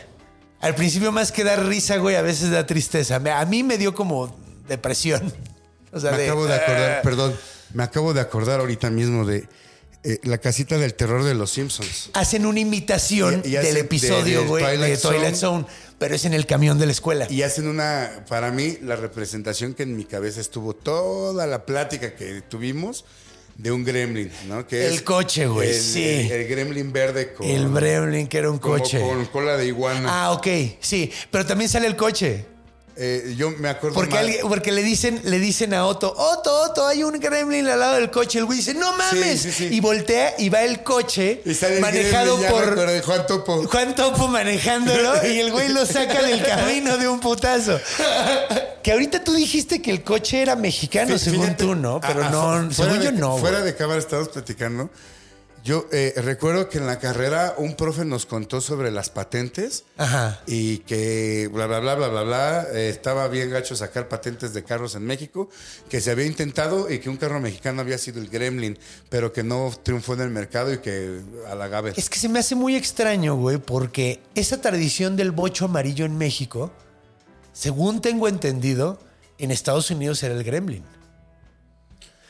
Al principio más que dar risa, güey, a veces da tristeza. A mí me dio como depresión. O sea, me de- acabo de acordar, "Ah". perdón, me acabo de acordar ahorita mismo de eh, la casita del terror de los Simpsons. hacen una imitación Y- y hacen del episodio, de- de güey, de, Twilight Zone. Zone, pero es en el camión de la escuela. Y hacen una, para mí, la representación que en mi cabeza estuvo toda la plática que tuvimos de un gremlin, ¿no? Que El es coche, güey, sí. El, el gremlin verde con... el Bremlin, que era un como coche. Con cola de iguana. Ah, ok, sí, pero también sale el coche. Eh, yo me acuerdo Porque, alguien- porque le dicen le dicen a Otto, Otto, Otto, hay un gremlin al lado del coche. El güey dice, no mames. Sí, sí, sí. Y voltea y va el coche el manejado gremlin, por recuerdo, Juan Topo. Juan Topo manejándolo y el güey lo saca del camino de un putazo. Que ahorita tú dijiste que el coche era mexicano, según fíjate, tú, ¿no? Pero no, según yo no. Fuera güey. de cámara estábamos platicando. Yo eh, recuerdo que en la carrera un profe nos contó sobre las patentes Ajá. y que bla, bla, bla, bla, bla, bla, eh, estaba bien gacho sacar patentes de carros en México, que se había intentado y que un carro mexicano había sido el Gremlin, pero que no triunfó en el mercado y que a la Gaber. Es que se me hace muy extraño, güey, porque esa tradición del bocho amarillo en México, según tengo entendido, en Estados Unidos era el gremlin.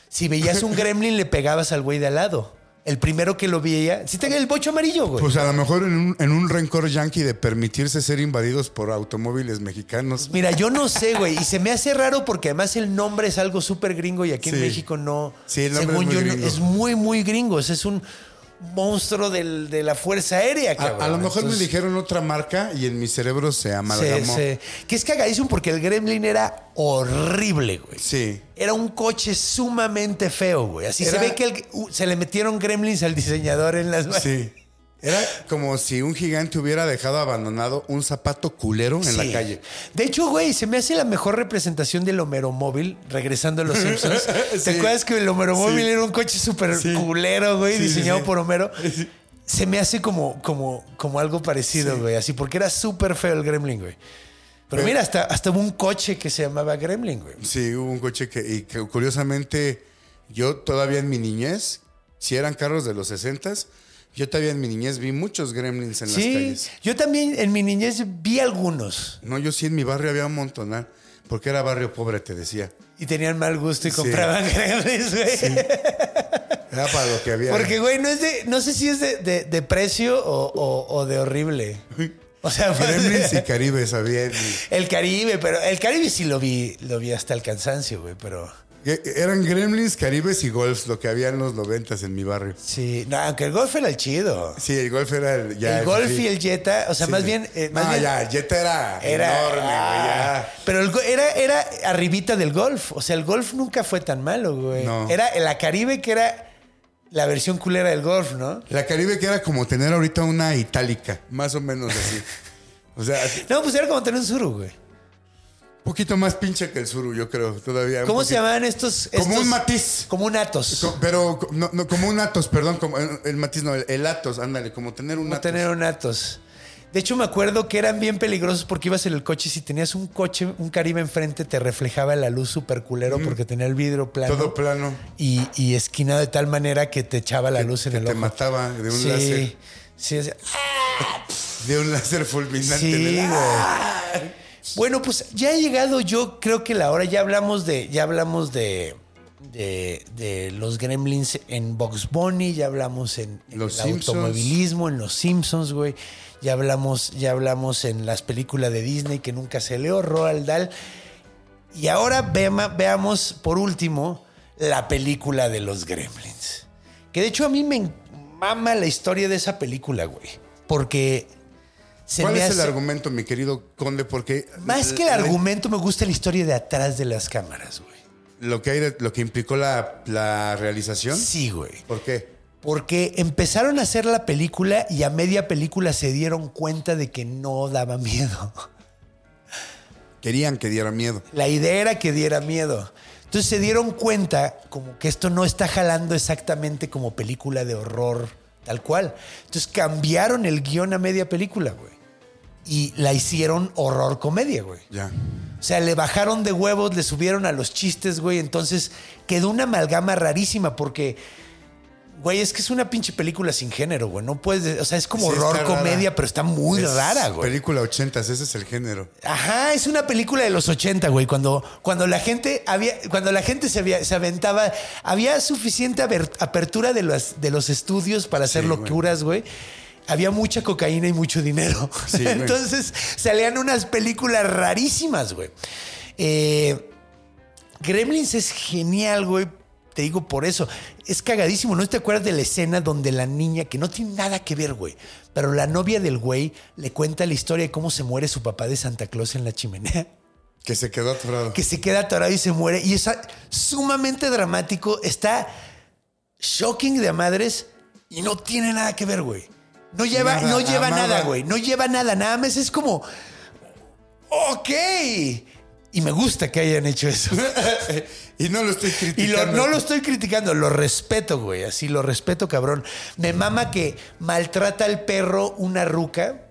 Si veías un gremlin, le pegabas al güey de al lado. El primero que lo veía, si tenía el bocho amarillo, güey. Pues a lo mejor en un, en un rencor yankee de permitirse ser invadidos por automóviles mexicanos. Mira, yo no sé, güey, y se me hace raro porque además el nombre es algo súper gringo y aquí en Sí. México no. Sí, el nombre según es muy yo, gringo. es muy, muy gringo. O sea, es un monstruo del- de la Fuerza Aérea, A, cabrón. a lo mejor me dijeron otra marca y en mi cerebro se Sí, amalgamó. sí. Que es cagadísimo porque el Gremlin era horrible, güey. Sí. Era un coche sumamente feo, güey. Así Era- se ve que el- uh, se le metieron gremlins al diseñador en las. Sí. Era como si un gigante hubiera dejado abandonado un zapato culero en Sí. la calle. De hecho, güey, se me hace la mejor representación del Homero Móvil, regresando a los Simpsons. ¿Te acuerdas que el Homero Sí. Móvil era un coche súper culero, güey, diseñado por Homero? Se me hace como, como, como algo parecido, güey, así, porque era súper feo el Gremlin, güey. Pero Pero- mira, hasta, hasta hubo un coche que se llamaba Gremlin, güey. Sí, hubo un coche que, y que curiosamente, yo todavía en mi niñez, si eran carros de los 60 yo todavía en mi niñez vi muchos gremlins en las Sí, calles. yo también en mi niñez vi algunos No, yo sí en mi barrio había un montonal, porque era barrio pobre, te decía. y tenían mal gusto y Sí. compraban gremlins, güey. Era para lo que había. Porque, güey, no, es de, no sé si es de, de- de precio o, o- o de horrible. O sea, Gremlins y en mi- el Caribe, pero el Caribe sí lo vi, lo vi hasta el cansancio, güey, pero Eran gremlins, caribes y golfs, lo que había en los noventas en mi barrio. sí, no, aunque el golf era el chido. Sí, el golf era el, ya el golf sí. y el Jetta, o sea, Sí. más bien, eh, más no, bien ya, el Jetta era, era enorme, güey, ah. Pero el era, era arribita del golf, o sea, el golf nunca fue tan malo, güey. No. Era la Caribe que era la versión culera del golf, ¿no? La Caribe que era como tener ahorita una itálica, más o menos así. O sea, No, pues era como tener un suru, güey. Un poquito más pinche que el Suru, yo creo, todavía. ¿Cómo se llamaban estos? Como estos- un matiz. Como un Atos. Co- Pero no, no, como un Atos, perdón, como el, el matiz, no, el, el Atos, ándale, como tener un Como Atos. tener un Atos. De hecho, me acuerdo que eran bien peligrosos porque ibas en el coche y si tenías un coche, un Caribe enfrente, te reflejaba la luz súper culero porque tenía el vidrio plano. Todo plano. Y, y esquinado de tal manera que te echaba la luz en que el te ojo. mataba de un sí, láser. Sí, es- De un láser fulminante. Sí, en el- güey. Bueno, pues ya ha llegado yo creo que la hora, ya hablamos de, ya hablamos de, de, de los gremlins en Box Bunny, ya hablamos en, el Simpsons. automovilismo, en los Simpsons, güey. Ya hablamos, ya hablamos en las películas de Disney que nunca se leó, Roald Dahl. Y ahora vema- veamos, por último, la película de los gremlins. Que de hecho a mí me mama la historia de esa película, güey. Porque se ¿Cuál me es el argumento, mi querido conde? Porque más que el argumento, me gusta la historia de atrás de las cámaras, güey. lo que hay de- lo que implicó la, la realización. Sí, güey. ¿Por qué? Porque empezaron a hacer la película y a media película se dieron cuenta de que no daba miedo. Querían que diera miedo. La idea era que diera miedo. Entonces se dieron cuenta como que esto no está jalando exactamente como película de horror tal cual. Entonces cambiaron el guion a media película, güey. Y la hicieron horror comedia, güey. Ya. O sea, le bajaron de huevos, le subieron a los chistes, güey. Entonces quedó una amalgama rarísima porque, güey, es que es una pinche película sin género, güey. No puedes, o sea, es como Sí, horror rara. comedia, pero está muy Es rara, güey. Película 80, ese es el género. Ajá, es una película de los 80, güey. Cuando, cuando la gente había, cuando la gente se, había- se aventaba, había suficiente apertura de los, de los estudios para hacer Sí, güey. locuras, güey. Había mucha cocaína y mucho dinero. Sí. Entonces salían unas películas rarísimas, güey. Eh, Gremlins es genial, güey. Te digo por eso. Es cagadísimo. ¿No te acuerdas de la escena donde la niña, que no tiene nada que ver, güey, pero la novia del güey le cuenta la historia de cómo se muere su papá de Santa Claus en la chimenea? Que se quedó atorado. Que se queda atorado y se muere. Y es sumamente dramático. Está shocking de a madres y no tiene nada que ver, güey. No lleva, Nada, no lleva nada, güey. No lleva nada. Nada más es como. Ok. Y me gusta que hayan hecho eso. y no lo estoy Y criticando. lo- no lo estoy criticando, lo respeto, güey. Así lo respeto, cabrón. Me mama que maltrata al perro una ruca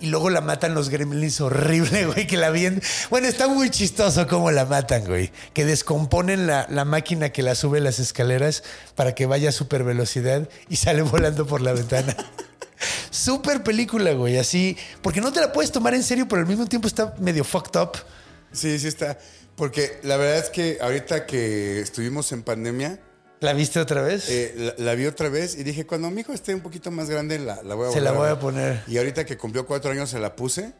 y luego la matan los gremlins horrible, güey. Que la bien. Bueno, está muy chistoso cómo la matan, güey. Que descomponen la, la máquina que la sube las escaleras para que vaya a super velocidad y sale volando por la ventana. Super película, güey. Así. Porque no te la puedes tomar en serio, pero al mismo tiempo está medio fucked up. Sí, sí está. Porque la verdad es que ahorita que estuvimos en pandemia, ¿La viste otra vez? eh, la, la vi otra vez y dije, cuando mi hijo esté un poquito más grande, la, la voy a Se la voy a ver". poner. Y ahorita que cumplió cuatro años, se la puse.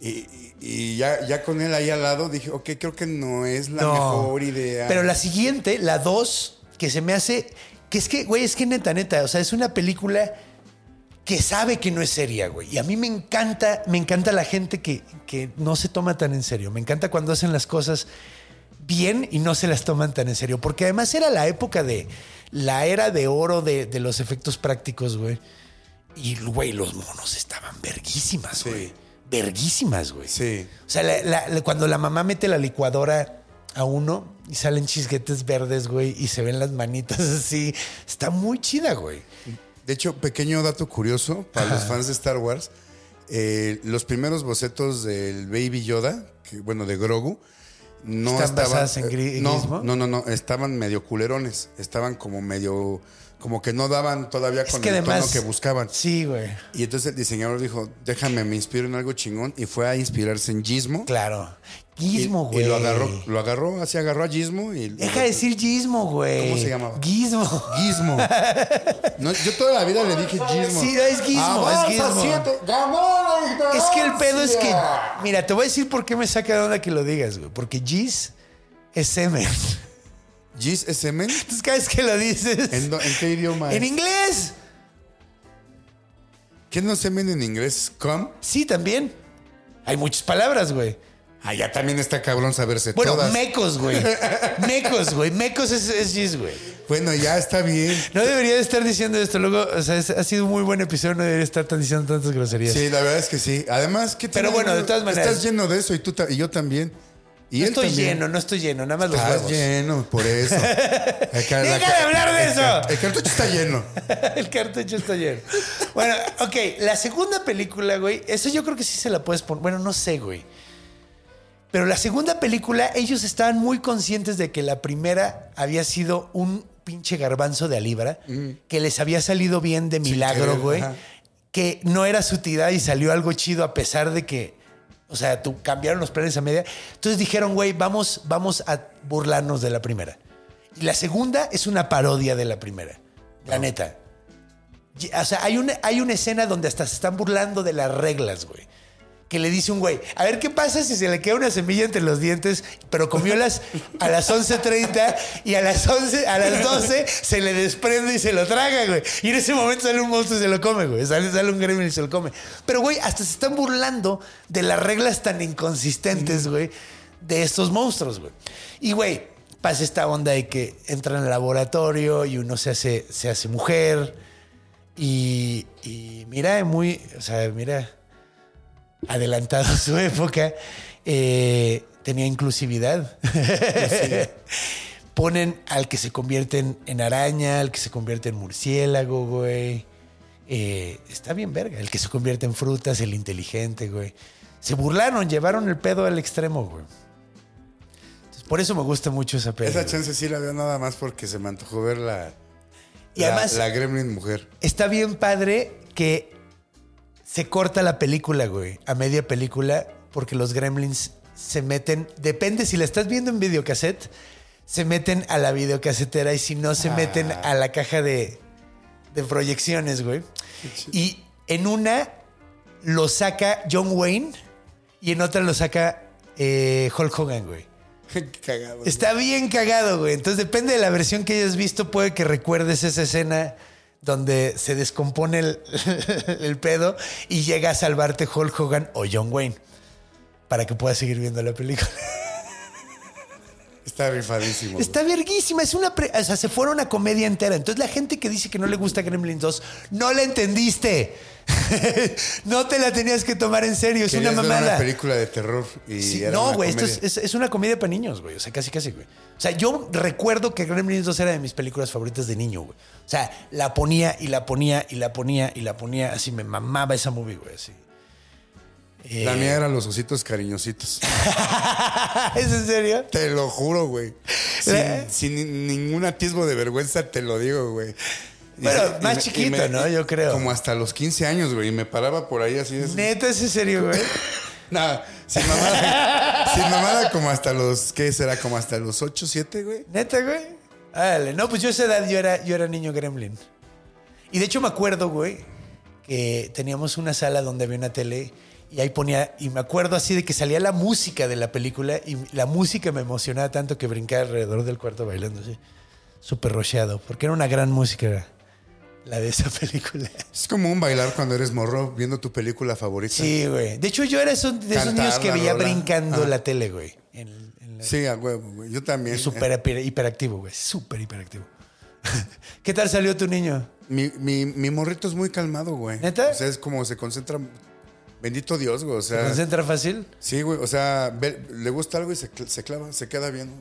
Y, y- ya, ya con él ahí al lado, dije, ok, creo que no es la No. mejor idea. Pero la siguiente, la 2, que se me hace. Que es que, güey, es que neta, neta. O sea, es una película que sabe que no es seria, güey. Y a mí me encanta, me encanta la gente que, que no se toma tan en serio. Me encanta cuando hacen las cosas bien y no se las toman tan en serio. Porque además era la época de. La era de oro de, de los efectos prácticos, güey. Y, güey, los monos estaban verguísimas, Sí. güey. Verguísimas, güey. Sí. O sea, la- la- la- cuando la mamá mete la licuadora a uno y salen chisguetes verdes, güey, y se ven las manitas así, está muy chida, güey. De hecho, pequeño dato curioso para los fans de Star Wars. eh, los primeros bocetos del Baby Yoda, que, bueno, de Grogu, no ¿Están estaban. basadas en eh, no, Gizmo? no, no, no, estaban medio culerones. Estaban como medio. Como que no daban todavía Es con el además. tono que buscaban. Sí, güey. Y entonces el diseñador dijo: Déjame, me inspiro en algo chingón. Y fue a inspirarse en Gizmo. Claro. Y- Gizmo, y, güey. lo agarró, lo agarró, así agarró a Gizmo y. Deja de decir Gizmo, güey. ¿Cómo se llamaba? Gizmo. Gizmo. No, yo toda la vida le dije Gizmo. Sí, es Gizmo, Avanza es Gizmo. siete. ¡Ganó la Es que el pedo es que. Mira, te voy a decir por qué me saca de onda que lo digas, güey. Porque Giz es semen. ¿Giz es semen? Entonces, cada vez que lo dices. ¿En, do- en qué idioma? En es? inglés. ¿Qué no semen en inglés? ¿Com? Sí, también. Hay muchas palabras, güey. Ah, ya también está cabrón saberse Bueno, todas. mecos, güey. Mecos, güey. Mecos es, es Giz, güey. Bueno, ya está bien. No debería de estar diciendo esto. Luego, o sea, es- ha sido un muy buen episodio. No debería estar tan diciendo tantas groserías. Sí, la verdad es que sí. Además, ¿qué Pero tiene- bueno, de todas maneras. Estás lleno de eso y tú ta- y yo también. Y no estoy también. lleno, no estoy lleno, nada más los Estás huevos. lleno, por eso. Deja de hablar de el eso. El cartucho está lleno. el cartucho está lleno. Bueno, ok, la segunda película, güey, eso yo creo que sí se la puedes poner. Bueno, no sé, güey. Pero la segunda película, ellos estaban muy conscientes de que la primera había sido un pinche garbanzo de a libra, que les había salido bien de milagro, güey. ajá. Que no era su tirada y salió algo chido a pesar de que, o sea, tú cambiaron los planes a media. Entonces dijeron, güey, vamos, vamos a burlarnos de la primera. Y la segunda es una parodia de la primera. La neta. O sea, hay una, hay una escena donde hasta se están burlando de las reglas, güey. Que le dice un güey, a ver qué pasa si se le queda una semilla entre los dientes, pero comió las a las 11.30 y a las 11, a las 12 se le desprende y se lo traga, güey. Y en ese momento sale un monstruo y se lo come, güey. Sale, sale un gremlin y se lo come. Pero, güey, hasta se están burlando de las reglas tan inconsistentes, güey, de estos monstruos, güey. Y, güey, pasa esta onda de que entran al laboratorio y uno se hace, se hace mujer. Y, y mira, muy, o sea, mira, adelantado a su época, eh, tenía inclusividad. Ponen al que se convierte en, en araña, al que se convierte en murciélago, güey. Eh, está bien verga. El que se convierte en frutas, el inteligente, güey. Se burlaron, llevaron el pedo al extremo, güey. Entonces, por eso me gusta mucho esa peli. Esa güey. chance sí la veo nada más porque se me antojó ver la. Y la- además- La Gremlin mujer. Está bien padre que se corta la película, güey, a media película, porque los gremlins se meten, depende si la estás viendo en videocassette, se meten a la videocasetera y si no, se meten a la caja de, de proyecciones, güey. Y en una lo saca John Wayne y en otra lo saca eh, Hulk Hogan, güey. Cagado. Está bien cagado, güey. Entonces depende de la versión que hayas visto, puede que recuerdes esa escena donde se descompone el, pedo y llega a salvarte Hulk Hogan o John Wayne para que puedas seguir viendo la película. Está rifadísimo. Está verguísima, es una... pre- o sea, se fueron una comedia entera. Entonces la gente que dice que no le gusta Gremlins 2, no la entendiste. no te la tenías que tomar en serio, es una ver mamada. una película de terror y Sí, era no, güey, esto es, es- es una comedia para niños, güey. O sea, casi, casi, güey. O sea, yo recuerdo que Gremlins 2 era de mis películas favoritas de niño, güey. O sea, la ponía y la ponía y la ponía y la ponía. Así me mamaba esa movie, güey. Así. Eh, La mía eran los ositos cariñositos. ¿Es en serio? Te lo juro, güey. Sin, ¿Eh? sin ni- ningún atisbo de vergüenza, te lo digo, güey. Bueno, más me- chiquito, me- ¿no? Yo creo. Como hasta los 15 años, güey. Y me paraba por ahí así. así. Neta, ¿es en serio, güey? Nada, sin mamada. sin mamada, como hasta los. ¿Qué será? Como hasta los 8, 7, güey. Neta, güey. Dale. No, pues yo a esa edad yo era, yo era niño gremlin. Y de hecho me acuerdo, güey, que teníamos una sala donde había una tele y ahí ponía, y me acuerdo así de que salía la música de la película y la música me emocionaba tanto que brincaba alrededor del cuarto bailando así, súper rocheado, porque era una gran música la de esa película. Es como un bailar cuando eres morro viendo tu película favorita. Sí, güey. De hecho yo era de esos niños que veía rola. brincando la tele, güey. En- en la- Sí, a huevo, güey. Yo también. Súper hiper- hiperactivo, güey. Súper hiperactivo. ¿Qué tal salió tu niño? Mi, mi, mi morrito es muy calmado, güey. ¿Neta? O sea, es como se concentra. Bendito Dios, güey. O ¿Se sea, concentra fácil? sí, güey. O sea, ve- le gusta algo y se, cl- se clava, se queda viendo.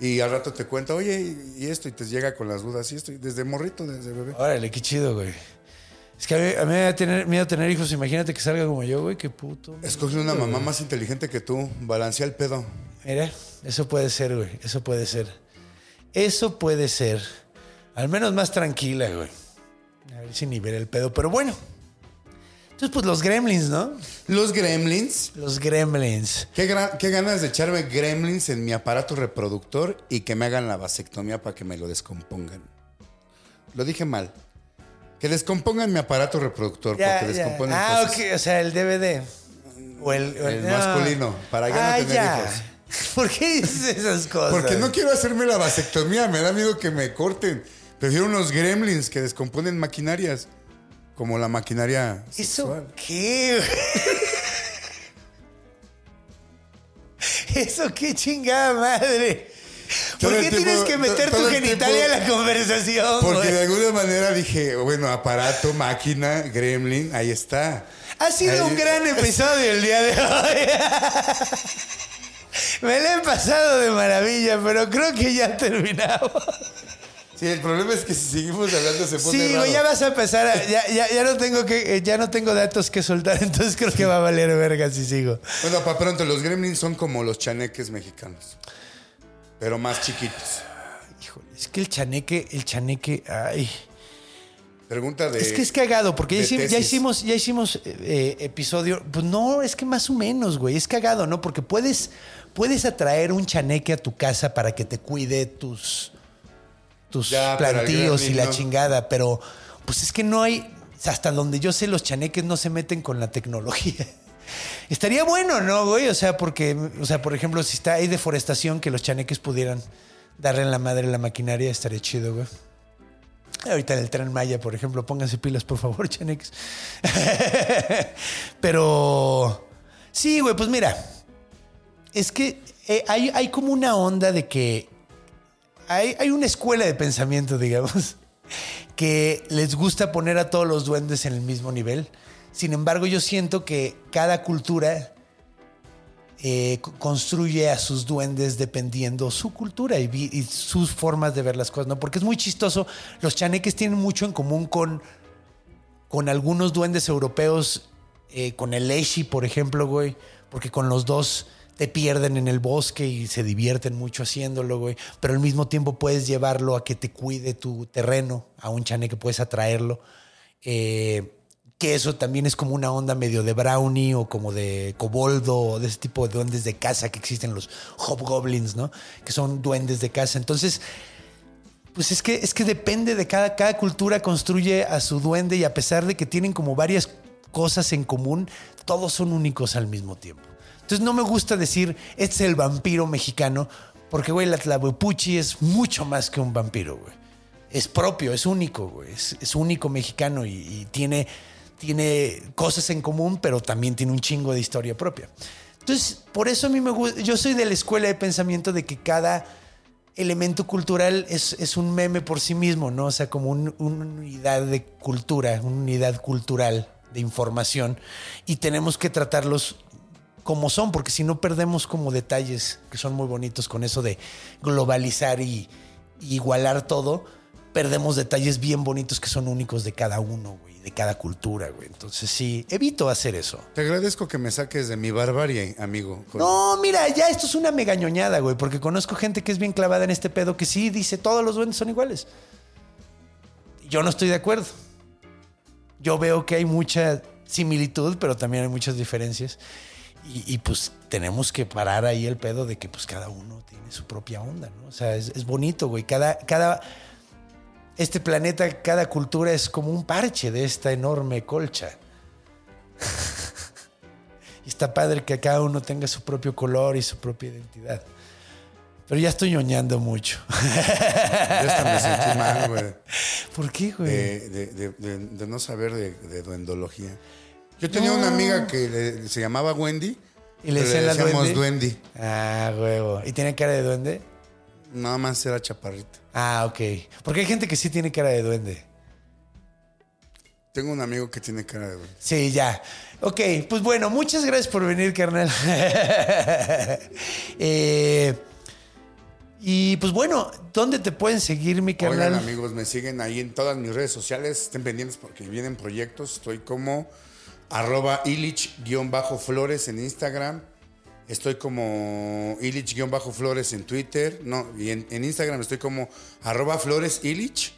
Y al rato te cuenta, oye, y, esto, y te llega con las dudas. Y esto, y desde morrito, desde bebé. Órale, qué chido, güey. Es que a mí, a mí me da tener, miedo tener hijos. Imagínate que salga como yo, güey. Qué puto. Escoge una mamá más inteligente que tú. Balancea el pedo. Mira, eso puede ser, güey. Eso puede ser. Eso puede ser. Al menos más tranquila, güey. A ver si ni ver el pedo. Pero bueno. Entonces, pues los gremlins, ¿no? Los gremlins. Los gremlins. Qué, ganas de echarme gremlins en mi aparato reproductor y que me hagan la vasectomía para que me lo descompongan. Lo dije mal. Que descompongan mi aparato reproductor Ya, porque ya. descomponen Ah, cosas. ok. O sea, el DVD. O el, o El no. masculino, para ya no Ah, tener ya. hijos. ¿Por qué dices esas cosas? Porque no quiero hacerme la vasectomía, me da miedo que me corten. Prefiero unos gremlins que descomponen maquinarias, como la maquinaria ¿Eso sexual. qué? ¿Eso qué chingada madre? ¿Por qué tienes que meter tu genitalia a la conversación? Porque güey? de alguna manera dije, bueno, aparato, máquina, gremlin, ahí está. Ha sido Ahí- un gran episodio el día de hoy. Me la he pasado de maravilla, pero creo que ya terminamos. Sí, el problema es que si seguimos hablando se pone Sí, raro. güey, ya vas a empezar. a- ya, ya, ya no tengo que, eh, ya no tengo datos que soltar, entonces creo que va a valer verga si sigo. Bueno, para pronto, los gremlins son como los chaneques mexicanos. Pero más chiquitos. Híjole, es que el chaneque, el chaneque, ay. Pregunta de. Es que es cagado, porque ya, hicimos, ya hicimos, ya hicimos eh, episodio. Pues no, es que más o menos, güey. Es cagado, ¿no? Porque puedes, puedes atraer un chaneque a tu casa para que te cuide tus, tus Ya, plantíos y la no. chingada. Pero, pues es que no hay. Hasta donde yo sé, los chaneques no se meten con la tecnología. Estaría bueno, ¿no, güey? O sea, porque, o sea, por ejemplo, si está hay deforestación, que los chaneques pudieran darle en la madre a la maquinaria, estaría chido, güey. Ahorita en el tren Maya, por ejemplo, pónganse pilas, por favor, chaneques. Pero sí, güey, pues mira, es que eh, hay, hay como una onda de que hay, una escuela de pensamiento, digamos, que les gusta poner a todos los duendes en el mismo nivel. Sin embargo, yo siento que cada cultura eh, co- construye a sus duendes dependiendo su cultura y sus formas de ver las cosas, ¿no? Porque es muy chistoso. Los chaneques tienen mucho en común con, con algunos duendes europeos, eh, con el Eshi, por ejemplo, güey, porque con los dos te pierden en el bosque y se divierten mucho haciéndolo, güey, pero al mismo tiempo puedes llevarlo a que te cuide tu terreno, a un chaneque puedes atraerlo. Eh, que eso también es como una onda medio de brownie o como de coboldo o de ese tipo de duendes de casa que existen los hobgoblins, ¿no? Que son duendes de casa. Entonces, pues es que, es que depende de cada, cada cultura construye a su duende y a pesar de que tienen como varias cosas en común, todos son únicos al mismo tiempo. Entonces no me gusta decir, este es el vampiro mexicano, porque, güey, la Tlahuepuchi es mucho más que un vampiro, güey. Es propio, es único, güey. Es, es único mexicano y, tiene, tiene cosas en común, pero también tiene un chingo de historia propia. Entonces, por eso a mí me gusta, yo soy de la escuela de pensamiento de que cada elemento cultural es, es un meme por sí mismo, ¿no? O sea, como un- una unidad de cultura, una unidad cultural de información y tenemos que tratarlos como son, porque si no perdemos como detalles que son muy bonitos con eso de globalizar y, y igualar todo, perdemos detalles bien bonitos que son únicos de cada uno, güey, de cada cultura, güey. Entonces sí, evito hacer eso. Te agradezco que me saques de mi barbarie, amigo. No, mira, ya esto es una mega ñoñada, güey, porque conozco gente que es bien clavada en este pedo que sí dice todos los duendes son iguales. Yo no estoy de acuerdo. Yo veo que hay mucha similitud, pero también hay muchas diferencias. Y, y, pues tenemos que parar ahí el pedo de que pues cada uno tiene su propia onda, ¿no? O sea, es, es bonito, güey. Cada, cada, este planeta, cada cultura es como un parche de esta enorme colcha. Y está padre que cada uno tenga su propio color y su propia identidad. Pero ya estoy ñoñando mucho. Yo hasta me sentí mal, güey. ¿Por qué, güey? De, de- de- de- de no saber de, de duendología. Yo tenía una amiga que le- se llamaba Wendy. ¿Y le decían la decíamos duende? Ah, huevo. ¿Y tiene cara de duende? Nada más era chaparrita. Ah, ok. Porque hay gente que sí tiene cara de duende. Tengo un amigo que tiene cara de duende. Sí, ya. Ok, pues bueno, muchas gracias por venir, carnal. Eh, y pues bueno, ¿dónde te pueden seguir, mi carnal? Oigan, amigos, me siguen ahí en todas mis redes sociales. Estén pendientes porque vienen proyectos. Estoy como arroba ilich-flores en Instagram. Estoy como ilich-flores en Twitter. No, y en, en Instagram estoy como arroba flores ilich.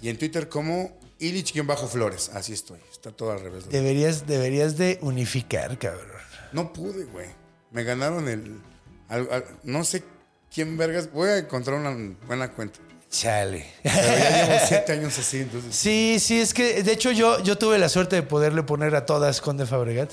Y en Twitter como ilich-flores. Así estoy. Está todo al revés. Deberías, deberías de unificar, cabrón. No pude, güey. Me ganaron el... al- al- no sé quién vergas. Voy a encontrar una buena cuenta. Chale. Pero ya llevo siete años así, entonces... Sí, sí, es que de hecho yo, yo tuve la suerte de poderle poner a todas Conde Fabregat.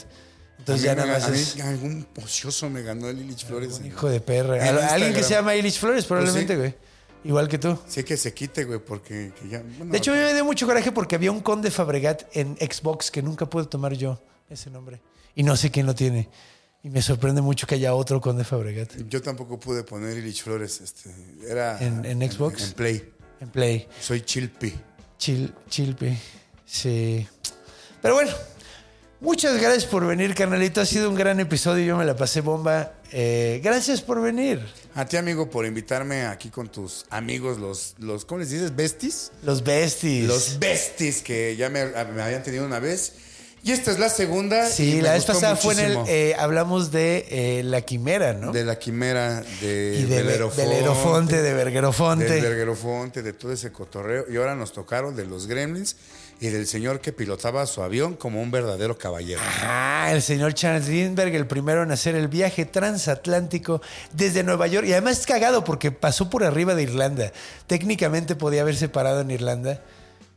Entonces ya nada más es algún ocioso me ganó el Illich Flores. hijo de perra. en Al- Alguien que se llama Illich Flores, probablemente, Pues güey. Igual que tú. Sí que se quite, güey, porque que ya... bueno, De hecho, me dio mucho coraje porque había un Conde Fabregat en Xbox que nunca pude tomar yo ese nombre. Y no sé quién lo tiene. Y me sorprende mucho que haya otro Conde Fabregat yo tampoco pude poner Illich Flores. Este, era... ¿En- en Xbox? En, Play. en Play. Soy Chilpi. Chil, chilpe. Sí. Pero bueno, muchas gracias por venir, carnalito. Ha sido un gran episodio. Yo me la pasé bomba. eh, gracias por venir. A ti, amigo, por invitarme aquí con tus amigos, los, los ¿cómo les dices? ¿Besties? Los besties. Los besties que ya me, me habían tenido una vez. Y esta es la segunda. Sí, la vez pasada fue en el. eh, hablamos de eh, la quimera, ¿no? De la quimera, de y de, Belerofonte, del Erofonte, de Verguerofonte. Del Verguerofonte, de todo ese cotorreo. Y ahora nos tocaron de los gremlins y del señor que pilotaba su avión como un verdadero caballero. Ah, el señor Charles Lindbergh, el primero en hacer el viaje transatlántico desde Nueva York. Y además es cagado porque pasó por arriba de Irlanda. Técnicamente podía haberse parado en Irlanda,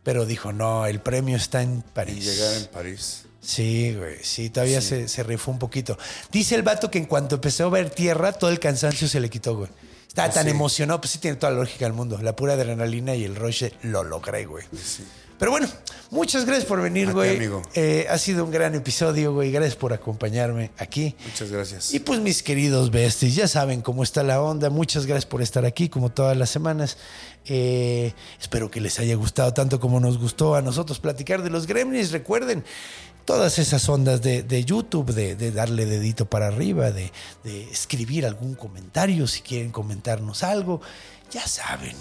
pero dijo, no, el premio está en Y París. llegar en París. Sí, güey, sí, todavía Se, se rifó un poquito. Dice el vato que en cuanto empezó a ver tierra, todo el cansancio se le quitó, güey. Estaba tan sí. emocionado, pues sí tiene toda la lógica del mundo. La pura adrenalina y el roche lo logré, güey. Pero bueno, muchas gracias por venir, A ti, güey. amigo. Eh, ha sido un gran episodio, güey. Gracias por acompañarme aquí. Muchas gracias. Y pues mis queridos besties, ya saben cómo está la onda. Muchas gracias por estar aquí como todas las semanas. Eh, espero que les haya gustado tanto como nos gustó a nosotros platicar de los gremlins. Recuerden todas esas ondas de, de YouTube, de, de darle dedito para arriba, de, de escribir algún comentario si quieren comentarnos algo. Ya saben,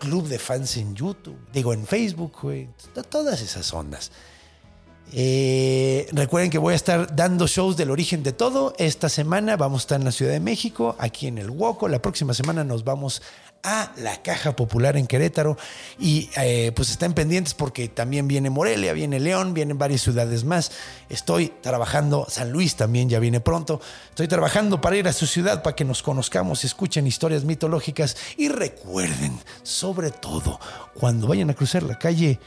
club de fans en YouTube, digo en Facebook, güey. To- Todas esas ondas. Eh, recuerden que voy a estar dando shows del origen de todo. Esta semana vamos a estar en la Ciudad de México, aquí en el Huoco. La próxima semana nos vamos a la Caja Popular en Querétaro. Y eh, pues estén pendientes porque también viene Morelia, viene León, vienen varias ciudades más. Estoy trabajando, San Luis también ya viene pronto. Estoy trabajando para ir a su ciudad para que nos conozcamos, escuchen historias mitológicas y recuerden, sobre todo, cuando vayan a cruzar la calle,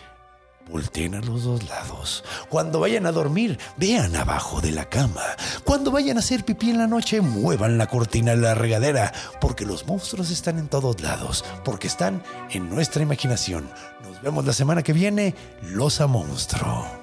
Volteen a los dos lados. Cuando vayan a dormir, vean abajo de la cama. Cuando vayan a hacer pipí en la noche, muevan la cortina de la regadera. Porque los monstruos están en todos lados. Porque están en nuestra imaginación. Nos vemos la semana que viene. Los a monstruo.